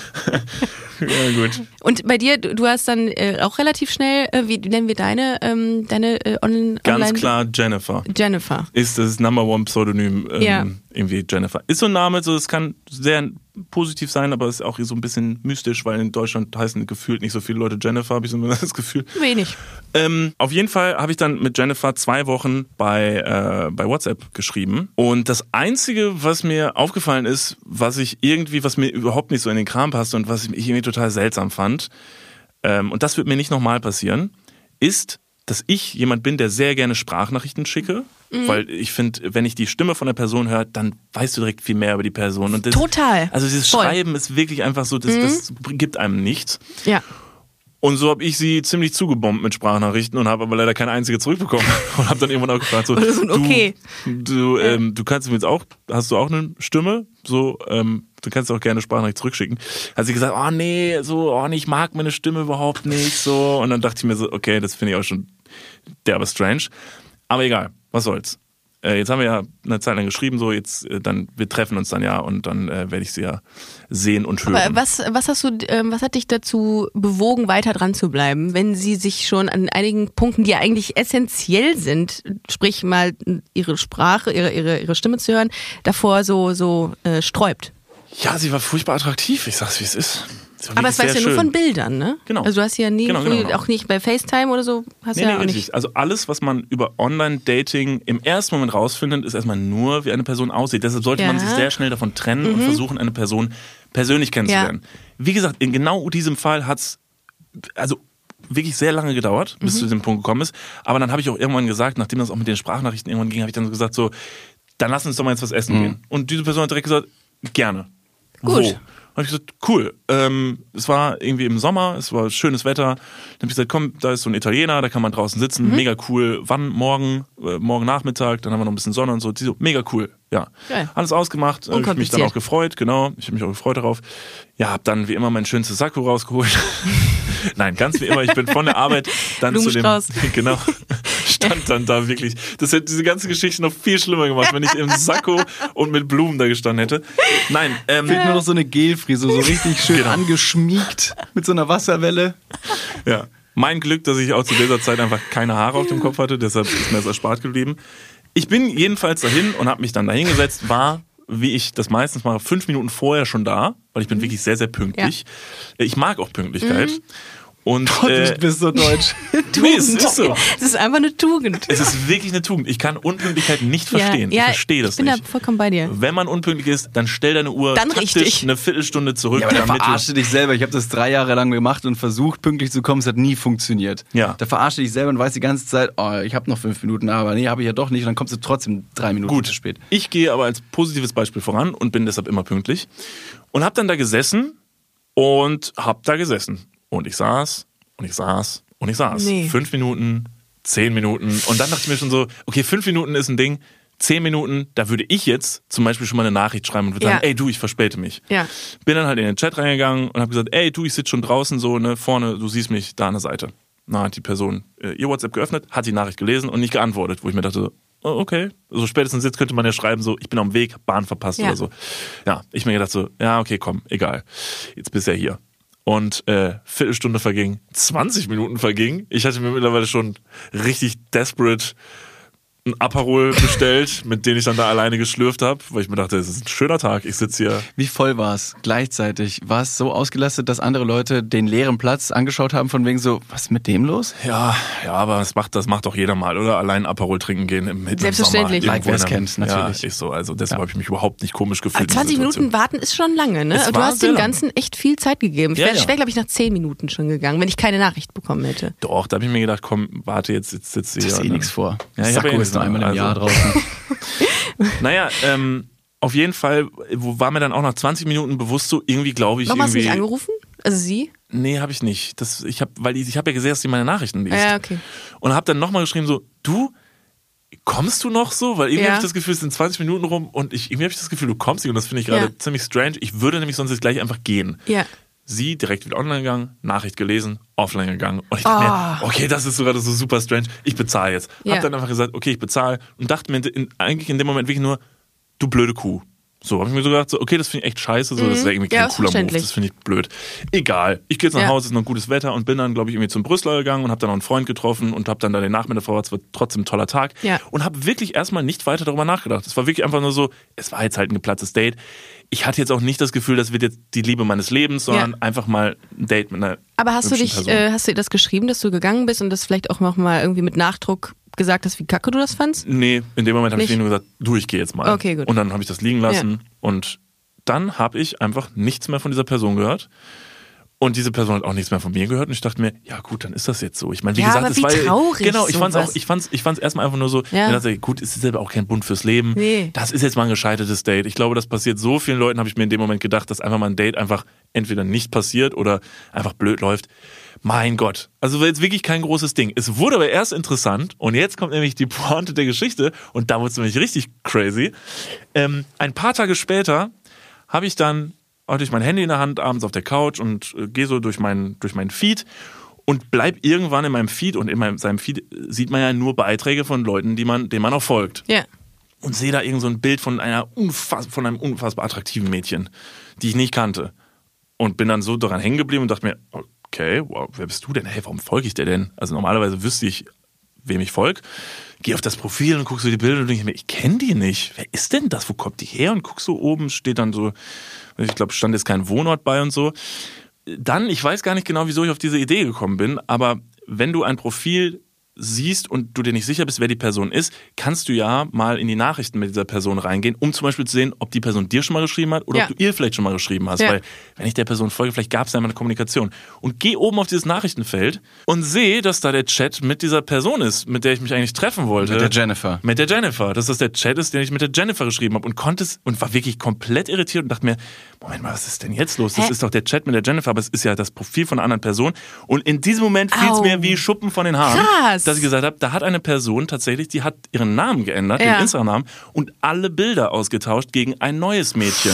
Ja, gut. und bei dir, du, hast dann äh, auch relativ schnell, äh, wie nennen wir deine, ähm, deine äh, Online, Ganz Online klar Jennifer. Jennifer. Ist das Number One Pseudonym ähm, Ja. Irgendwie Jennifer. Ist so ein Name, so es kann sehr positiv sein, aber ist auch so ein bisschen mystisch, weil in Deutschland heißen gefühlt nicht so viele Leute Jennifer, habe ich so das Gefühl. Wenig. Ähm, auf jeden Fall habe ich dann mit Jennifer zwei Wochen bei, äh, bei WhatsApp geschrieben. Und das Einzige, was mir aufgefallen ist, was ich irgendwie, was mir überhaupt nicht so in den Kram passte und was ich irgendwie total seltsam fand, ähm, und das wird mir nicht nochmal passieren, ist, dass ich jemand bin, der sehr gerne Sprachnachrichten schicke. Weil ich finde, wenn ich die Stimme von der Person höre, dann weißt du direkt viel mehr über die Person. Und das, Total. Also dieses Voll. Schreiben ist wirklich einfach so, das, das gibt einem nichts. Ja. Und so habe ich sie ziemlich zugebombt mit Sprachnachrichten und habe aber leider keine einzige zurückbekommen. Und habe dann irgendwann auch gefragt, so, Okay. du, du, ähm, du kannst mir jetzt auch, hast du auch eine Stimme? So, ähm, du kannst auch gerne Sprachnachricht zurückschicken. Hat sie gesagt, oh nee, so, oh nee, ich mag meine Stimme überhaupt nicht, so. Und dann dachte ich mir so, okay, das finde ich auch schon derbe strange. Aber egal, was soll's. äh, jetzt haben wir ja eine Zeit lang geschrieben, so jetzt, äh, dann, wir treffen uns dann ja und dann äh, werde ich sie ja sehen und hören. Aber was, was hast du, ähm, was hat dich dazu bewogen, weiter dran zu bleiben, wenn sie sich schon an einigen Punkten, die ja eigentlich essentiell sind, sprich mal ihre Sprache, ihre, ihre, ihre Stimme zu hören, davor so, so äh, sträubt? Ja, sie war furchtbar attraktiv, ich sag's wie es ist. Aber das weißt du ja nur von Bildern, ne? Genau. Also du hast ja nie, Genau, genau, genau. auch nicht bei FaceTime oder so, hast Nee, du nee, ja auch richtig. nicht. Also alles, was man über Online-Dating im ersten Moment rausfindet, ist erstmal nur, wie eine Person aussieht. Deshalb sollte man Ja. Mhm. sich sehr schnell davon trennen und versuchen, eine Person persönlich kennenzulernen. Wie gesagt, in genau diesem Fall hat's also wirklich sehr lange gedauert, bis Mhm. zu diesem Punkt gekommen ist. Aber dann habe ich auch irgendwann gesagt, nachdem das auch mit den Sprachnachrichten irgendwann ging, habe ich dann so gesagt, so, dann lass uns doch mal jetzt was essen gehen. Und diese Person hat direkt gesagt, gerne. Gut. Wo? Habe ich gesagt, cool. Ähm, es war irgendwie im Sommer, es war schönes Wetter. Dann habe ich gesagt, komm, da ist so ein Italiener, da kann man draußen sitzen, Mhm. mega cool. Wann? Morgen, äh, morgen Nachmittag, dann haben wir noch ein bisschen Sonne und so. Die so, mega cool. Ja. Geil. Alles ausgemacht, habe ich mich dann auch gefreut, genau. Ich habe mich auch gefreut darauf. Ja, habe dann wie immer mein schönstes Sakko rausgeholt. Nein, ganz wie immer, ich bin von der Arbeit dann zu dem, genau, stand dann da wirklich. Das hätte diese ganze Geschichte noch viel schlimmer gemacht, wenn ich im Sakko und mit Blumen da gestanden hätte. Nein, ähm, Fehlt nur noch so eine Gelfrise, so richtig schön Genau. angeschmiegt mit so einer Wasserwelle. Ja. Mein Glück, dass ich auch zu dieser Zeit einfach keine Haare auf dem Kopf hatte, deshalb ist mir das erspart geblieben. Ich bin jedenfalls dahin und habe mich dann dahingesetzt, war, wie ich das meistens mache, fünf Minuten vorher schon da, weil ich bin wirklich sehr, sehr pünktlich. Ich mag auch Pünktlichkeit. Und äh, du bist so deutsch. nee, es ist so. Es ist einfach eine Tugend. Es ist wirklich eine Tugend. Ich kann Unpünktlichkeit nicht verstehen. Ja, ja, ich verstehe das ich bin nicht. da vollkommen bei dir. Wenn man unpünktlich ist, dann stell deine Uhr Dann richtig. eine Viertelstunde zurück. Ja, aber da damit du- verarsche dich selber. Ich habe das drei Jahre lang gemacht und versucht, pünktlich zu kommen. Es hat nie funktioniert. Ja. Da verarsche dich selber und weißt die ganze Zeit, oh, ich habe noch fünf Minuten, aber nee, habe ich ja doch nicht. Und dann kommst du trotzdem drei Minuten Gut, zu spät. ich gehe aber als positives Beispiel voran und bin deshalb immer pünktlich. Und habe dann da gesessen und hab da gesessen. Und ich saß und ich saß und ich saß. Nee. Fünf Minuten, zehn Minuten. Und dann dachte ich mir schon so, okay, fünf Minuten ist ein Ding. Zehn Minuten, da würde ich jetzt zum Beispiel schon mal eine Nachricht schreiben und würde Ja. sagen, ey du, ich verspäte mich. Ja. Bin dann halt in den Chat reingegangen und habe gesagt, ey du, ich sitze schon draußen so, ne, vorne, du siehst mich da an der Seite. Na, hat die Person äh, ihr WhatsApp geöffnet, hat die Nachricht gelesen und nicht geantwortet, wo ich mir dachte, oh, okay, so spätestens jetzt könnte man ja schreiben, so, ich bin am Weg, Bahn verpasst Ja. oder so. Ja, ich mir gedacht so, ja, okay, komm, egal. Jetzt bist du ja hier. Und äh, Viertelstunde verging, 20 Minuten verging. Ich hatte mir mittlerweile schon richtig desperate ein Aperol bestellt, mit dem ich dann da alleine geschlürft habe, weil ich mir dachte, es ist ein schöner Tag. Ich sitze hier Wie voll war es gleichzeitig? War es so ausgelastet, dass andere Leute den leeren Platz angeschaut haben, von wegen so, was ist mit dem los? Ja, ja, aber das macht, das macht doch jeder mal, oder? Allein Aperol trinken gehen im mitten im Selbstverständlich. Sommer. Like, wer es kennt, natürlich. Ja, ist so. Also deshalb habe ich mich überhaupt nicht komisch gefühlt. Aber in dieser 20 Situation. Minuten warten ist schon lange, ne? Es Du war hast dem lang. Ganzen echt viel Zeit gegeben. Ich Ja, wäre, ja. wär, glaube ich, nach 10 Minuten schon gegangen, wenn ich keine Nachricht bekommen hätte. Doch, da habe ich mir gedacht, komm, warte, jetzt, jetzt sitzt du Das hier. ist eh und dann- nichts vor. Ja, ich hab Sakko eh nur nichts einmal im vor. Jahr Also- draußen. Naja, ähm, auf jeden Fall wo- war mir dann auch nach 20 Minuten bewusst so, irgendwie glaube ich Warum hast du irgendwie. nicht angerufen? Also sie? Nee, habe ich nicht. Das, ich hab, weil ich, ich habe ja gesehen, dass sie meine Nachrichten liest. Ja, okay. Und habe dann nochmal geschrieben so, du, kommst du noch so? Weil irgendwie Ja. habe ich das Gefühl, es sind 20 Minuten rum und ich, irgendwie habe ich das Gefühl, du kommst nicht und das finde ich gerade Ja. ziemlich strange. Ich würde nämlich sonst jetzt gleich einfach gehen. Ja. Sie direkt wieder online gegangen, Nachricht gelesen, offline gegangen. Und ich dachte mir, okay, das ist sogar so super strange. Ich bezahle jetzt. Ah. Ja. Hab dann einfach gesagt, okay, ich bezahle und dachte mir in, eigentlich in dem Moment wirklich nur, du blöde Kuh. So, habe ich mir so gedacht, so, okay, das finde ich echt scheiße, so, das ist irgendwie Mhm. Ja, kein ist cooler Move, das finde ich blöd. Egal, ich gehe jetzt nach Ja. Hause, ist noch gutes Wetter und bin dann, glaube ich, irgendwie zum Brüsseler gegangen und habe dann noch einen Freund getroffen und habe dann da den Nachmittag verbracht, es war trotzdem ein toller Tag Ja. und habe wirklich erstmal nicht weiter darüber nachgedacht. Es war wirklich einfach nur so, es war jetzt halt ein geplatztes Date. Ich hatte jetzt auch nicht das Gefühl, das wird jetzt die Liebe meines Lebens, sondern Ja. einfach mal ein Date mit einer Aber hast du dich, äh, hast du ihr das geschrieben, dass du gegangen bist und das vielleicht auch noch mal irgendwie mit Nachdruck gesagt hast, wie kacke du das fandst? Nee, in dem Moment habe ich nur gesagt, du, ich gehe jetzt mal. Okay, gut. Und dann habe ich das liegen lassen und dann habe ich einfach nichts mehr von dieser Person gehört. Und diese Person hat auch nichts mehr von mir gehört und ich dachte mir, ja gut, dann ist das jetzt so. Ich meine, wie Ja, gesagt, aber es war traurig genau, ich fand's auch, sowas. ich fand's, ich fand's erstmal einfach nur so, Ja. dachte, gut, es ist selber auch kein Bund fürs Leben. Nee. Das ist jetzt mal ein gescheitertes Date. Ich glaube, das passiert so vielen Leuten, habe ich mir in dem Moment gedacht, dass einfach mal ein Date einfach entweder nicht passiert oder einfach blöd läuft. Mein Gott. Also war jetzt wirklich kein großes Ding. Es wurde aber erst interessant und jetzt kommt nämlich die Pointe der Geschichte und da wurde es nämlich richtig crazy. Ähm, ein paar Tage später habe ich dann hatte ich mein Handy in der Hand abends auf der Couch und äh, gehe so durch meinen durch meinen Feed und bleib irgendwann in meinem Feed und in meinem, seinem Feed sieht man ja nur Beiträge von Leuten, die man denen man auch folgt. Ja. und sehe da irgend so ein Bild von einer unfass, von einem unfassbar attraktiven Mädchen, die ich nicht kannte. Und bin dann so daran hängen geblieben und dachte mir, okay, wow, wer bist du denn? Hey, warum folge ich dir denn? Also normalerweise wüsste ich, wem ich folge. Geh auf das Profil und guckst so die Bilder und denke mir, ich kenne die nicht. Wer ist denn das? Wo kommt die her? Und guckst so oben, steht dann so, ich glaube, stand jetzt kein Wohnort bei und so. Dann, ich weiß gar nicht genau, wieso ich auf diese Idee gekommen bin, aber wenn du ein Profil siehst und du dir nicht sicher bist, wer die Person ist, kannst du ja mal in die Nachrichten mit dieser Person reingehen, um zum Beispiel zu sehen, ob die Person dir schon mal geschrieben hat oder Ja. ob du ihr vielleicht schon mal geschrieben hast. Ja. Weil wenn ich der Person folge, vielleicht gab es ja mal eine Kommunikation. Und geh oben auf dieses Nachrichtenfeld und sehe, dass da der Chat mit dieser Person ist, mit der ich mich eigentlich treffen wollte. Mit der Jennifer. Mit der Jennifer. Dass das der Chat ist, den ich mit der Jennifer geschrieben habe. Und konnte es und war wirklich komplett irritiert und dachte mir, Moment mal, was ist denn jetzt los? Das Hä? ist doch der Chat mit der Jennifer, aber es ist ja das Profil von einer anderen Person. Und in diesem Moment fiel es mir wie Schuppen von den Haaren, Krass. Dass ich gesagt habe, da hat eine Person tatsächlich, die hat ihren Namen geändert, Ja. den Instagram-Namen, und alle Bilder ausgetauscht gegen ein neues Mädchen.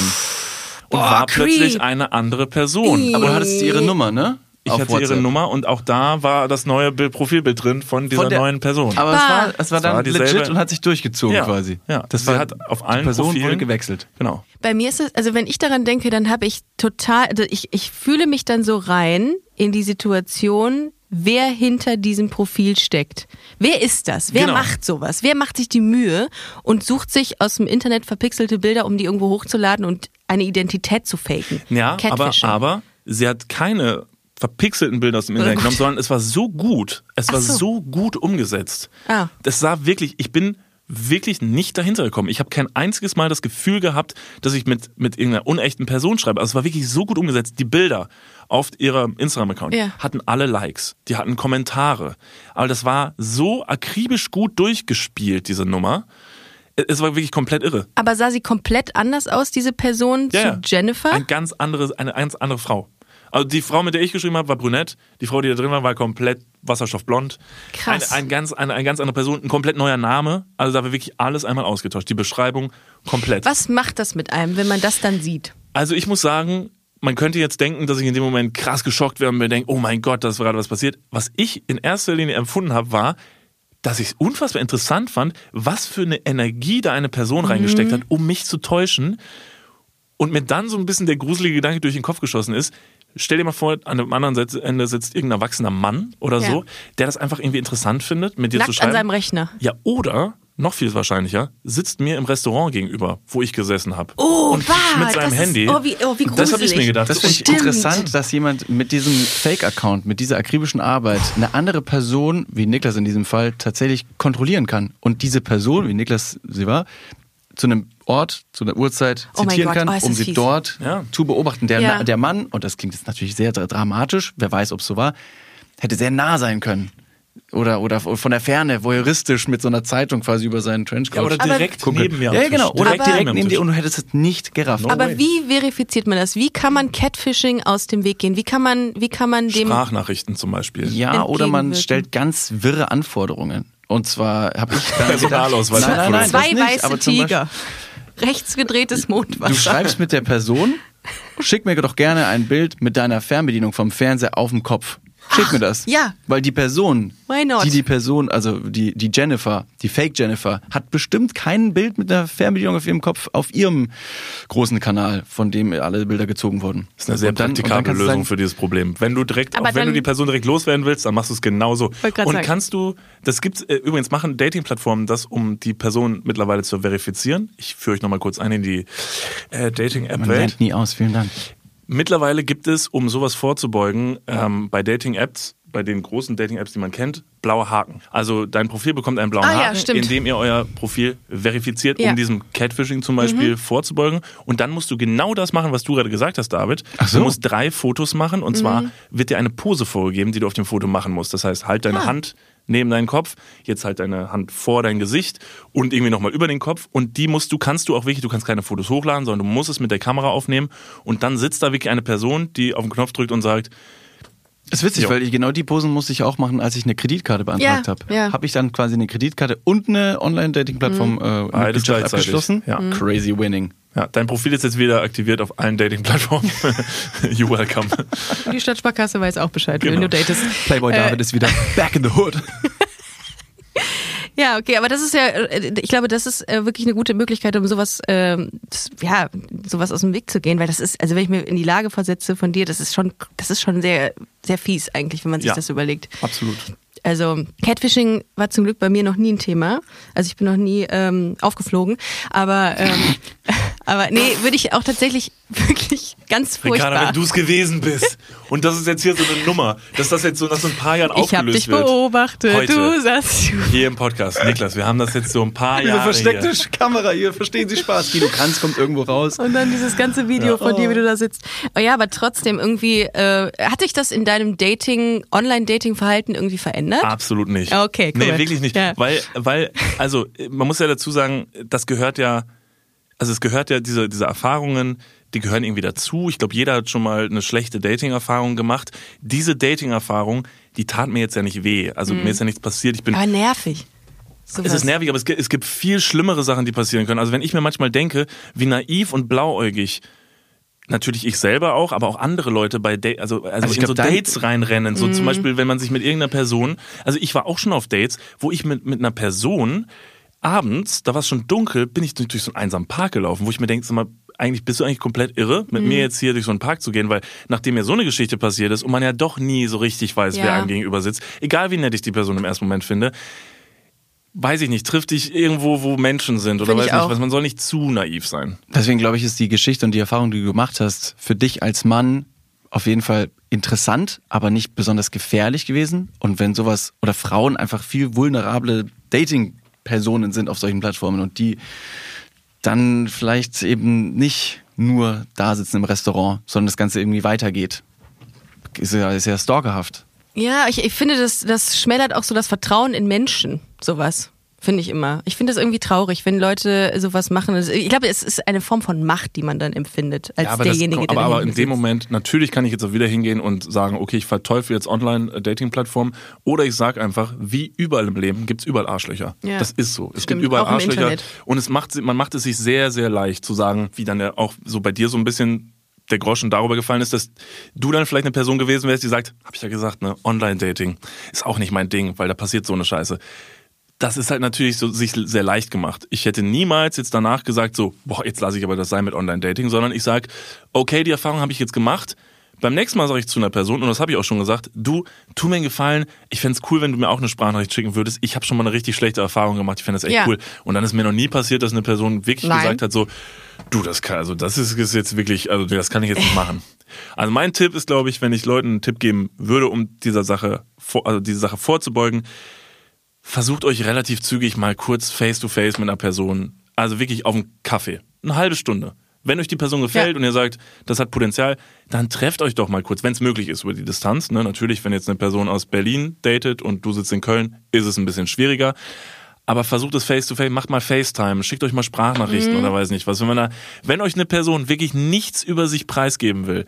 Und war creep. plötzlich eine andere Person. Aber du hattest ihre Nummer, ne? Ich hatte WhatsApp. ihre Nummer und auch da war das neue Bild, Profilbild drin von dieser Von der- neuen Person. Aber es war, es war Es dann war legit und hat sich durchgezogen Ja, quasi. ja. Das Sie war hat auf allen die Person Profilen- wurde gewechselt. genau. Bei mir ist es, also wenn ich daran denke, dann habe ich total, also ich, ich fühle mich dann so rein in die Situation, wer hinter diesem Profil steckt. Wer ist das? Wer Genau. macht sowas? Wer macht sich die Mühe und sucht sich aus dem Internet verpixelte Bilder, um die irgendwo hochzuladen und eine Identität zu faken? Ja, aber, aber sie hat keine verpixelten Bilder aus dem Internet gut. genommen, sondern es war so gut. Es Ach war so. so. gut umgesetzt. Ah. Das sah wirklich, ich bin wirklich nicht dahinter gekommen. Ich habe kein einziges Mal das Gefühl gehabt, dass ich mit, mit irgendeiner unechten Person schreibe. Also es war wirklich so gut umgesetzt. Die Bilder auf ihrem Instagram-Account Ja. hatten alle Likes, die hatten Kommentare. Aber das war so akribisch gut durchgespielt, diese Nummer. Es war wirklich komplett irre. Aber sah sie komplett anders aus, diese Person Ja, zu ja. Jennifer? Ein ganz anderes, eine ganz andere Frau. Also die Frau, mit der ich geschrieben habe, war brünett. Die Frau, die da drin war, war komplett wasserstoffblond. Krass. Ein, ein ganz, eine, eine ganz andere Person, ein komplett neuer Name. Also da war wirklich alles einmal ausgetauscht. Die Beschreibung komplett. Was macht das mit einem, wenn man das dann sieht? Also ich muss sagen, man könnte jetzt denken, dass ich in dem Moment krass geschockt wäre und mir denke, oh mein Gott, das ist gerade was passiert. Was ich in erster Linie empfunden habe, war, dass ich es unfassbar interessant fand, was für eine Energie da eine Person reingesteckt hat, um mich zu täuschen. Und mir dann so ein bisschen der gruselige Gedanke durch den Kopf geschossen ist, stell dir mal vor, an dem anderen Ende sitzt irgendein erwachsener Mann oder Ja. so, der das einfach irgendwie interessant findet, mit dir zu Nackt schreiben. an seinem Rechner. Ja, oder, noch viel wahrscheinlicher, sitzt mir im Restaurant gegenüber, wo ich gesessen habe. Oh, und wahr, mit seinem das ist- Handy. oh, wie- oh, wie das habe ich mir gedacht. Das finde ich interessant, dass jemand mit diesem Fake-Account, mit dieser akribischen Arbeit, eine andere Person, wie Niklas in diesem Fall, tatsächlich kontrollieren kann. Und diese Person, wie Niklas sie war, zu einem Ort, zu einer Uhrzeit Oh zitieren Gott, kann, oh, um sie fies. dort Ja. zu beobachten. Der, Ja. Der Mann, und das klingt jetzt natürlich sehr dra- dramatisch, wer weiß, ob es so war, hätte sehr nah sein können. Oder, oder von der Ferne, voyeuristisch mit so einer Zeitung quasi über seinen Trenchcoat. Ja, oder direkt gucken. neben mir am Ja, genau. Oder direkt am neben dir und du hättest es nicht gerafft. Aber way. wie verifiziert man das? Wie kann man Catfishing aus dem Weg gehen? Wie kann man, wie kann man dem Sprachnachrichten zum Beispiel. Ja, oder man stellt ganz wirre Anforderungen. Und zwar habe ich dann Personalausweis. Nein, nein, nein, zwei das nicht, weiße Tiger, rechts gedrehtes Mondwasser? Du schreibst mit der Person, schick mir doch gerne ein Bild mit deiner Fernbedienung vom Fernseher auf dem Kopf. Schick mir das. ja. Weil die Person, Why not? die die Person, also die, die Jennifer, die Fake Jennifer, hat bestimmt kein Bild mit einer Fernbedienung auf ihrem Kopf auf ihrem großen Kanal, von dem alle Bilder gezogen wurden. Das ist eine sehr Und dann- und dann praktikable du Lösung sagen, für dieses Problem. Wenn du direkt, auch wenn du dann- die Person direkt loswerden willst, dann machst du es genauso. Und sagen. kannst du, das gibt's äh, übrigens machen Dating-Plattformen das, um die Person mittlerweile zu verifizieren. Ich führe euch nochmal kurz ein in die äh, Man Dating-App-Welt. nie aus, vielen Dank. Mittlerweile gibt es, um sowas vorzubeugen, ähm, bei Dating-Apps, bei den großen Dating-Apps, die man kennt, blaue Haken. Also dein Profil bekommt einen blauen Ah, ja, Haken, stimmt. indem ihr euer Profil verifiziert, Ja. Mhm. um diesem Catfishing zum Beispiel vorzubeugen. Und dann musst du genau das machen, was du gerade gesagt hast, David. Ach so. Du musst drei Fotos machen und Mhm. zwar wird dir eine Pose vorgegeben, die du auf dem Foto machen musst. Das heißt, halt deine Ah. Hand neben deinen Kopf, jetzt halt deine Hand vor dein Gesicht und irgendwie nochmal über den Kopf und die musst du, kannst du auch wirklich, du kannst keine Fotos hochladen, sondern du musst es mit der Kamera aufnehmen und dann sitzt da wirklich eine Person, die auf den Knopf drückt und sagt, Das ist witzig, Jo. weil ich, genau die Posen musste ich auch machen, als ich eine Kreditkarte beantragt Ja, habe. ja. Habe ich dann quasi eine Kreditkarte und eine Online-Dating-Plattform äh, Mitgliedschaft gleichzeitig. abgeschlossen. Ja. Mhm. Crazy winning. Ja, dein Profil ist jetzt wieder aktiviert auf allen Dating-Plattformen. you welcome. Die Stadtsparkasse weiß auch Bescheid, wenn Genau. du datest. Playboy Äh, David ist wieder back in the hood. Ja, okay, aber das ist ja, äh, ich glaube, das ist äh, wirklich eine gute Möglichkeit, um sowas, ähm, ja, sowas aus dem Weg zu gehen, weil das ist, also wenn ich mir in die Lage versetze von dir, das ist schon, das ist schon sehr, sehr fies eigentlich, wenn man sich Ja. das überlegt. Absolut. Also Catfishing war zum Glück bei mir noch nie ein Thema. Also ich bin noch nie ähm, aufgeflogen. Aber, ähm, aber nee, würde ich auch tatsächlich wirklich ganz furchtbar. Ricarda, wenn du es gewesen bist und das ist jetzt hier so eine Nummer, dass das jetzt so nach so ein paar Jahren ich habe aufgelöst dich wird. beobachtet, Heute. du sagst. Hier im Podcast. Niklas, wir haben das jetzt so ein paar Diese Jahre versteckte hier. Kamera hier, verstehen Sie Spaß. Guido Kanz kommt irgendwo raus. Und dann dieses ganze Video von dir, wie du da sitzt. Oh ja, aber trotzdem irgendwie, äh, hat dich das in deinem Dating, Online-Dating-Verhalten irgendwie verändert? Absolut nicht. Okay, cool. Nee, wirklich nicht. Ja. Weil, weil, also, man muss ja dazu sagen, das gehört ja, also es gehört ja, diese, diese Erfahrungen, die gehören irgendwie dazu. Ich glaube, jeder hat schon mal eine schlechte Dating-Erfahrung gemacht. Diese Dating-Erfahrung, die tat mir jetzt ja nicht weh. Also mir ist ja nichts passiert. Ich bin aber nervig. Sowas. es ist nervig, aber es gibt, es gibt viel schlimmere Sachen, die passieren können. Also wenn ich mir manchmal denke, wie naiv und blauäugig natürlich ich selber auch, aber auch andere Leute bei da also, also, ich in glaub, so Dates reinrennen. So Mhm. zum Beispiel, wenn man sich mit irgendeiner Person, also ich war auch schon auf Dates, wo ich mit, mit einer Person abends, da war es schon dunkel, bin ich durch, durch so einen einsamen Park gelaufen, wo ich mir denke, sag mal, eigentlich bist du eigentlich komplett irre, mit Mhm. mir jetzt hier durch so einen Park zu gehen, weil nachdem mir so eine Geschichte passiert ist und man ja doch nie so richtig weiß, Ja. wer einem gegenüber sitzt, egal wie nett ich die Person im ersten Moment finde, weiß ich nicht, trifft dich irgendwo, wo Menschen sind oder Find weiß ich nicht auch. was. Man soll nicht zu naiv sein. Deswegen glaube ich, ist die Geschichte und die Erfahrung, die du gemacht hast, für dich als Mann auf jeden Fall interessant, aber nicht besonders gefährlich gewesen. Und wenn sowas oder Frauen einfach viel vulnerable Dating-Personen sind auf solchen Plattformen und die dann vielleicht eben nicht nur da sitzen im Restaurant, sondern das Ganze irgendwie weitergeht, ist ja, ist ja stalkerhaft. Ja, ich, ich finde, das, das schmälert auch so das Vertrauen in Menschen, sowas. Finde ich immer. Ich finde das irgendwie traurig, wenn Leute sowas machen. Also Ich glaube, es ist eine Form von Macht, die man dann empfindet, als Ja, aber, das, derjenige, aber, der aber in dem. Moment, natürlich kann ich jetzt auch wieder hingehen und sagen, okay, ich verteufel jetzt Online-Dating-Plattformen oder ich sage einfach, wie überall im Leben gibt's überall Arschlöcher. Ja. Das ist so. Es Stimmt, gibt überall Arschlöcher Internet. und es macht, man macht es sich sehr, sehr leicht zu sagen, wie dann ja auch so bei dir so ein bisschen der Groschen darüber gefallen ist, dass du dann vielleicht eine Person gewesen wärst, die sagt, hab ich ja gesagt, ne, Online-Dating ist auch nicht mein Ding, weil da passiert so eine Scheiße. Das ist halt natürlich so sich sehr leicht gemacht. Ich hätte niemals jetzt danach gesagt, so, boah, jetzt lasse ich aber das sein mit Online-Dating, sondern ich sag, okay, die Erfahrung habe ich jetzt gemacht. Beim nächsten Mal sage ich zu einer Person, und das habe ich auch schon gesagt, du, tu mir einen Gefallen, ich fände es cool, wenn du mir auch eine Sprachnachricht schicken würdest. Ich habe schon mal eine richtig schlechte Erfahrung gemacht, ich fände das echt Ja. cool. Und dann ist mir noch nie passiert, dass eine Person wirklich Nein. gesagt hat, so, du, das kann, also das ist, ist jetzt wirklich, also das kann ich jetzt nicht machen. Also mein Tipp ist, glaube ich, wenn ich Leuten einen Tipp geben würde, um dieser Sache, also diese Sache vorzubeugen, versucht euch relativ zügig mal kurz face to face mit einer Person, also wirklich auf einen Kaffee, eine halbe Stunde. Wenn euch die Person gefällt Ja. und ihr sagt, das hat Potenzial, dann trefft euch doch mal kurz, wenn es möglich ist über die Distanz. Ne? Natürlich, wenn jetzt eine Person aus Berlin datet und du sitzt in Köln, ist es ein bisschen schwieriger. Aber versucht es face to face, macht mal FaceTime, schickt euch mal Sprachnachrichten oder weiß nicht was. Wenn, man da, wenn euch eine Person wirklich nichts über sich preisgeben will,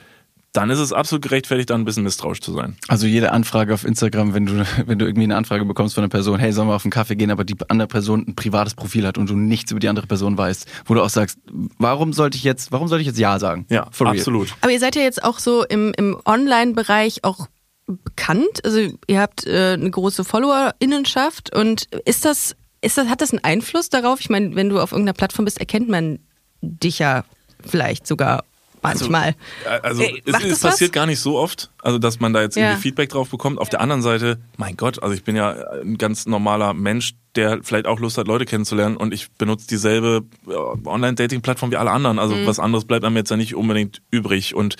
dann ist es absolut gerechtfertigt, da ein bisschen misstrauisch zu sein. Also jede Anfrage auf Instagram, wenn du, wenn du irgendwie eine Anfrage bekommst von einer Person, hey, sollen wir auf einen Kaffee gehen, aber die andere Person ein privates Profil hat und du nichts über die andere Person weißt, wo du auch sagst, warum sollte ich jetzt, warum sollte ich jetzt Ja sagen? Ja, For real. absolut. Aber ihr seid ja jetzt auch so im, im Online-Bereich auch bekannt. Also ihr habt äh, eine große FollowerInnenschaft und ist das, ist das, hat das einen Einfluss darauf? Ich meine, wenn du auf irgendeiner Plattform bist, erkennt man dich ja vielleicht sogar manchmal. Also Ey, es, es das was? passiert gar nicht so oft, also dass man da jetzt Ja. irgendwie Feedback drauf bekommt. Auf der anderen Seite, mein Gott, also ich bin ja ein ganz normaler Mensch, der vielleicht auch Lust hat, Leute kennenzulernen und ich benutze dieselbe äh, Online-Dating-Plattform wie alle anderen. Also Mhm. was anderes bleibt einem jetzt ja nicht unbedingt übrig und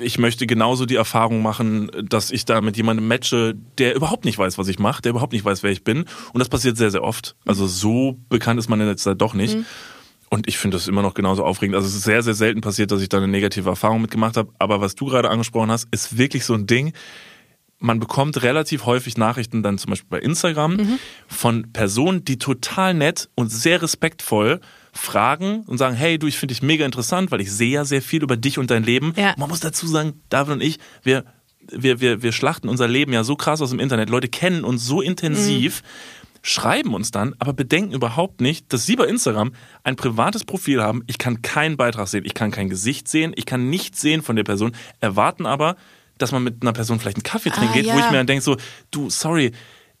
ich möchte genauso die Erfahrung machen, dass ich da mit jemandem matche, der überhaupt nicht weiß, was ich mache, der überhaupt nicht weiß, wer ich bin. Und das passiert sehr, sehr oft. Also so bekannt ist man jetzt da doch nicht. Und ich finde das immer noch genauso aufregend. Also es ist sehr, sehr selten passiert, dass ich da eine negative Erfahrung mitgemacht habe. Aber was du gerade angesprochen hast, ist wirklich so ein Ding. Man bekommt relativ häufig Nachrichten dann zum Beispiel bei Instagram von Personen, die total nett und sehr respektvoll fragen und sagen, hey, du, ich finde dich mega interessant, weil ich sehe ja sehr viel über dich und dein Leben. Ja. Man muss dazu sagen, David und ich, wir, wir, wir, wir schlachten unser Leben ja so krass aus dem Internet. Leute kennen uns so intensiv, schreiben uns dann, aber bedenken überhaupt nicht, dass sie bei Instagram ein privates Profil haben. Ich kann keinen Beitrag sehen, ich kann kein Gesicht sehen, ich kann nichts sehen von der Person, erwarten aber, dass man mit einer Person vielleicht einen Kaffee trinken Ah, geht, wo ja. ich mir dann denke so, du, sorry,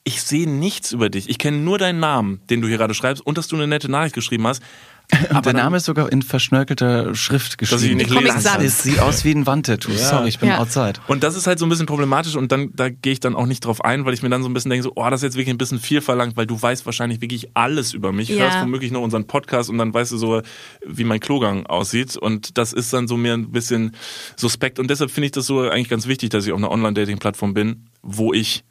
ich sehe nichts über dich. Ich kenne nur deinen Namen, den du hier gerade schreibst und dass du eine nette Nachricht geschrieben hast. Aber der Name ist sogar in verschnörkelter Schrift geschrieben. ich ihn nicht kann. Es sieht aus wie ein Wandtattoo. Sorry, ich bin Ja. outside. Und das ist halt so ein bisschen problematisch und dann da gehe ich dann auch nicht drauf ein, weil ich mir dann so ein bisschen denke, so, oh, das ist jetzt wirklich ein bisschen viel verlangt, weil du weißt wahrscheinlich wirklich alles über mich, Ja. hörst womöglich noch unseren Podcast und dann weißt du so, wie mein Klogang aussieht und das ist dann so mir ein bisschen suspekt und deshalb finde ich das so eigentlich ganz wichtig, dass ich auf einer Online-Dating-Plattform bin, wo ich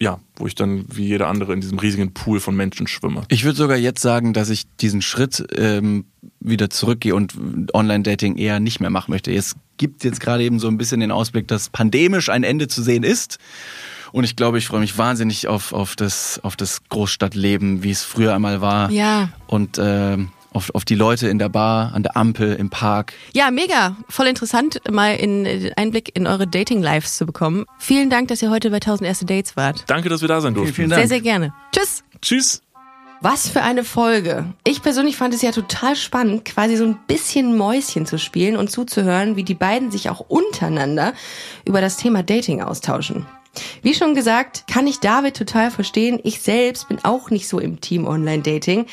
ja, wo ich dann wie jeder andere in diesem riesigen Pool von Menschen schwimme. Ich würde sogar jetzt sagen, dass ich diesen Schritt ähm, wieder zurückgehe und Online-Dating eher nicht mehr machen möchte. Es gibt jetzt gerade eben so ein bisschen den Ausblick, dass pandemisch ein Ende zu sehen ist. Und ich glaube, ich freue mich wahnsinnig auf, auf, das, auf das Großstadtleben, wie es früher einmal war. Ja. Und ähm, auf, auf die Leute in der Bar, an der Ampel, im Park. Ja, mega. Voll interessant, mal in, den Einblick in eure Dating-Lives zu bekommen. Vielen Dank, dass ihr heute bei 1000 erste Dates wart. Danke, dass wir da sein durften. vielen Dank. Sehr, sehr gerne. Tschüss. Tschüss. Was für eine Folge. Ich persönlich fand es ja total spannend, quasi so ein bisschen Mäuschen zu spielen und zuzuhören, wie die beiden sich auch untereinander über das Thema Dating austauschen. Wie schon gesagt, kann ich David total verstehen. Ich selbst bin auch nicht so im Team Online-Dating.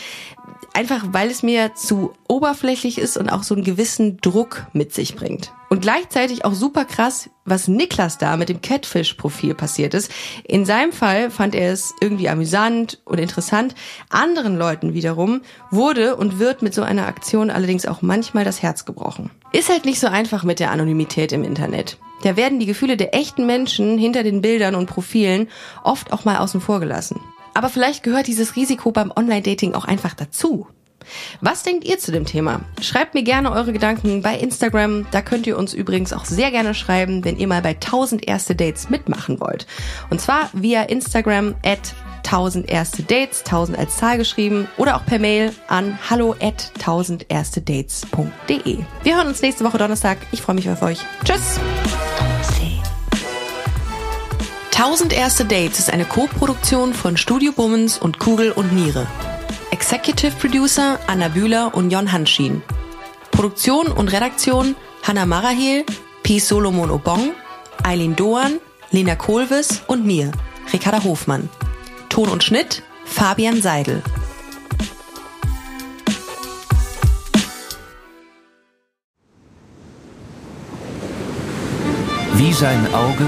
Einfach weil es mir zu oberflächlich ist und auch so einen gewissen Druck mit sich bringt. Und gleichzeitig auch super krass, was Niklas da mit dem Catfish-Profil passiert ist. In seinem Fall fand er es irgendwie amüsant und interessant. Anderen Leuten wiederum wurde und wird mit so einer Aktion allerdings auch manchmal das Herz gebrochen. Ist halt nicht so einfach mit der Anonymität im Internet. Da werden die Gefühle der echten Menschen hinter den Bildern und Profilen oft auch mal außen vor gelassen. Aber vielleicht gehört dieses Risiko beim Online-Dating auch einfach dazu. Was denkt ihr zu dem Thema? Schreibt mir gerne eure Gedanken bei Instagram. Da könnt ihr uns übrigens auch sehr gerne schreiben, wenn ihr mal bei 1000 erste Dates mitmachen wollt. Und zwar via Instagram at 1000 erste Dates, 1000 als Zahl geschrieben oder auch per Mail an hallo at 1000 erste Dates.de. Wir hören uns nächste Woche Donnerstag. Ich freue mich auf euch. Tschüss! 1000 erste Dates ist eine Co-Produktion von Studio Bummens und Kugel und Niere. Executive Producer Anna Bühler und Jon Hanschin. Produktion und Redaktion Hanna Marahel, Pi Solomon Obong, Eileen Doan, Lena Kohlwes und mir, Ricarda Hofmann. Ton und Schnitt Fabian Seidel. Wie sein Auge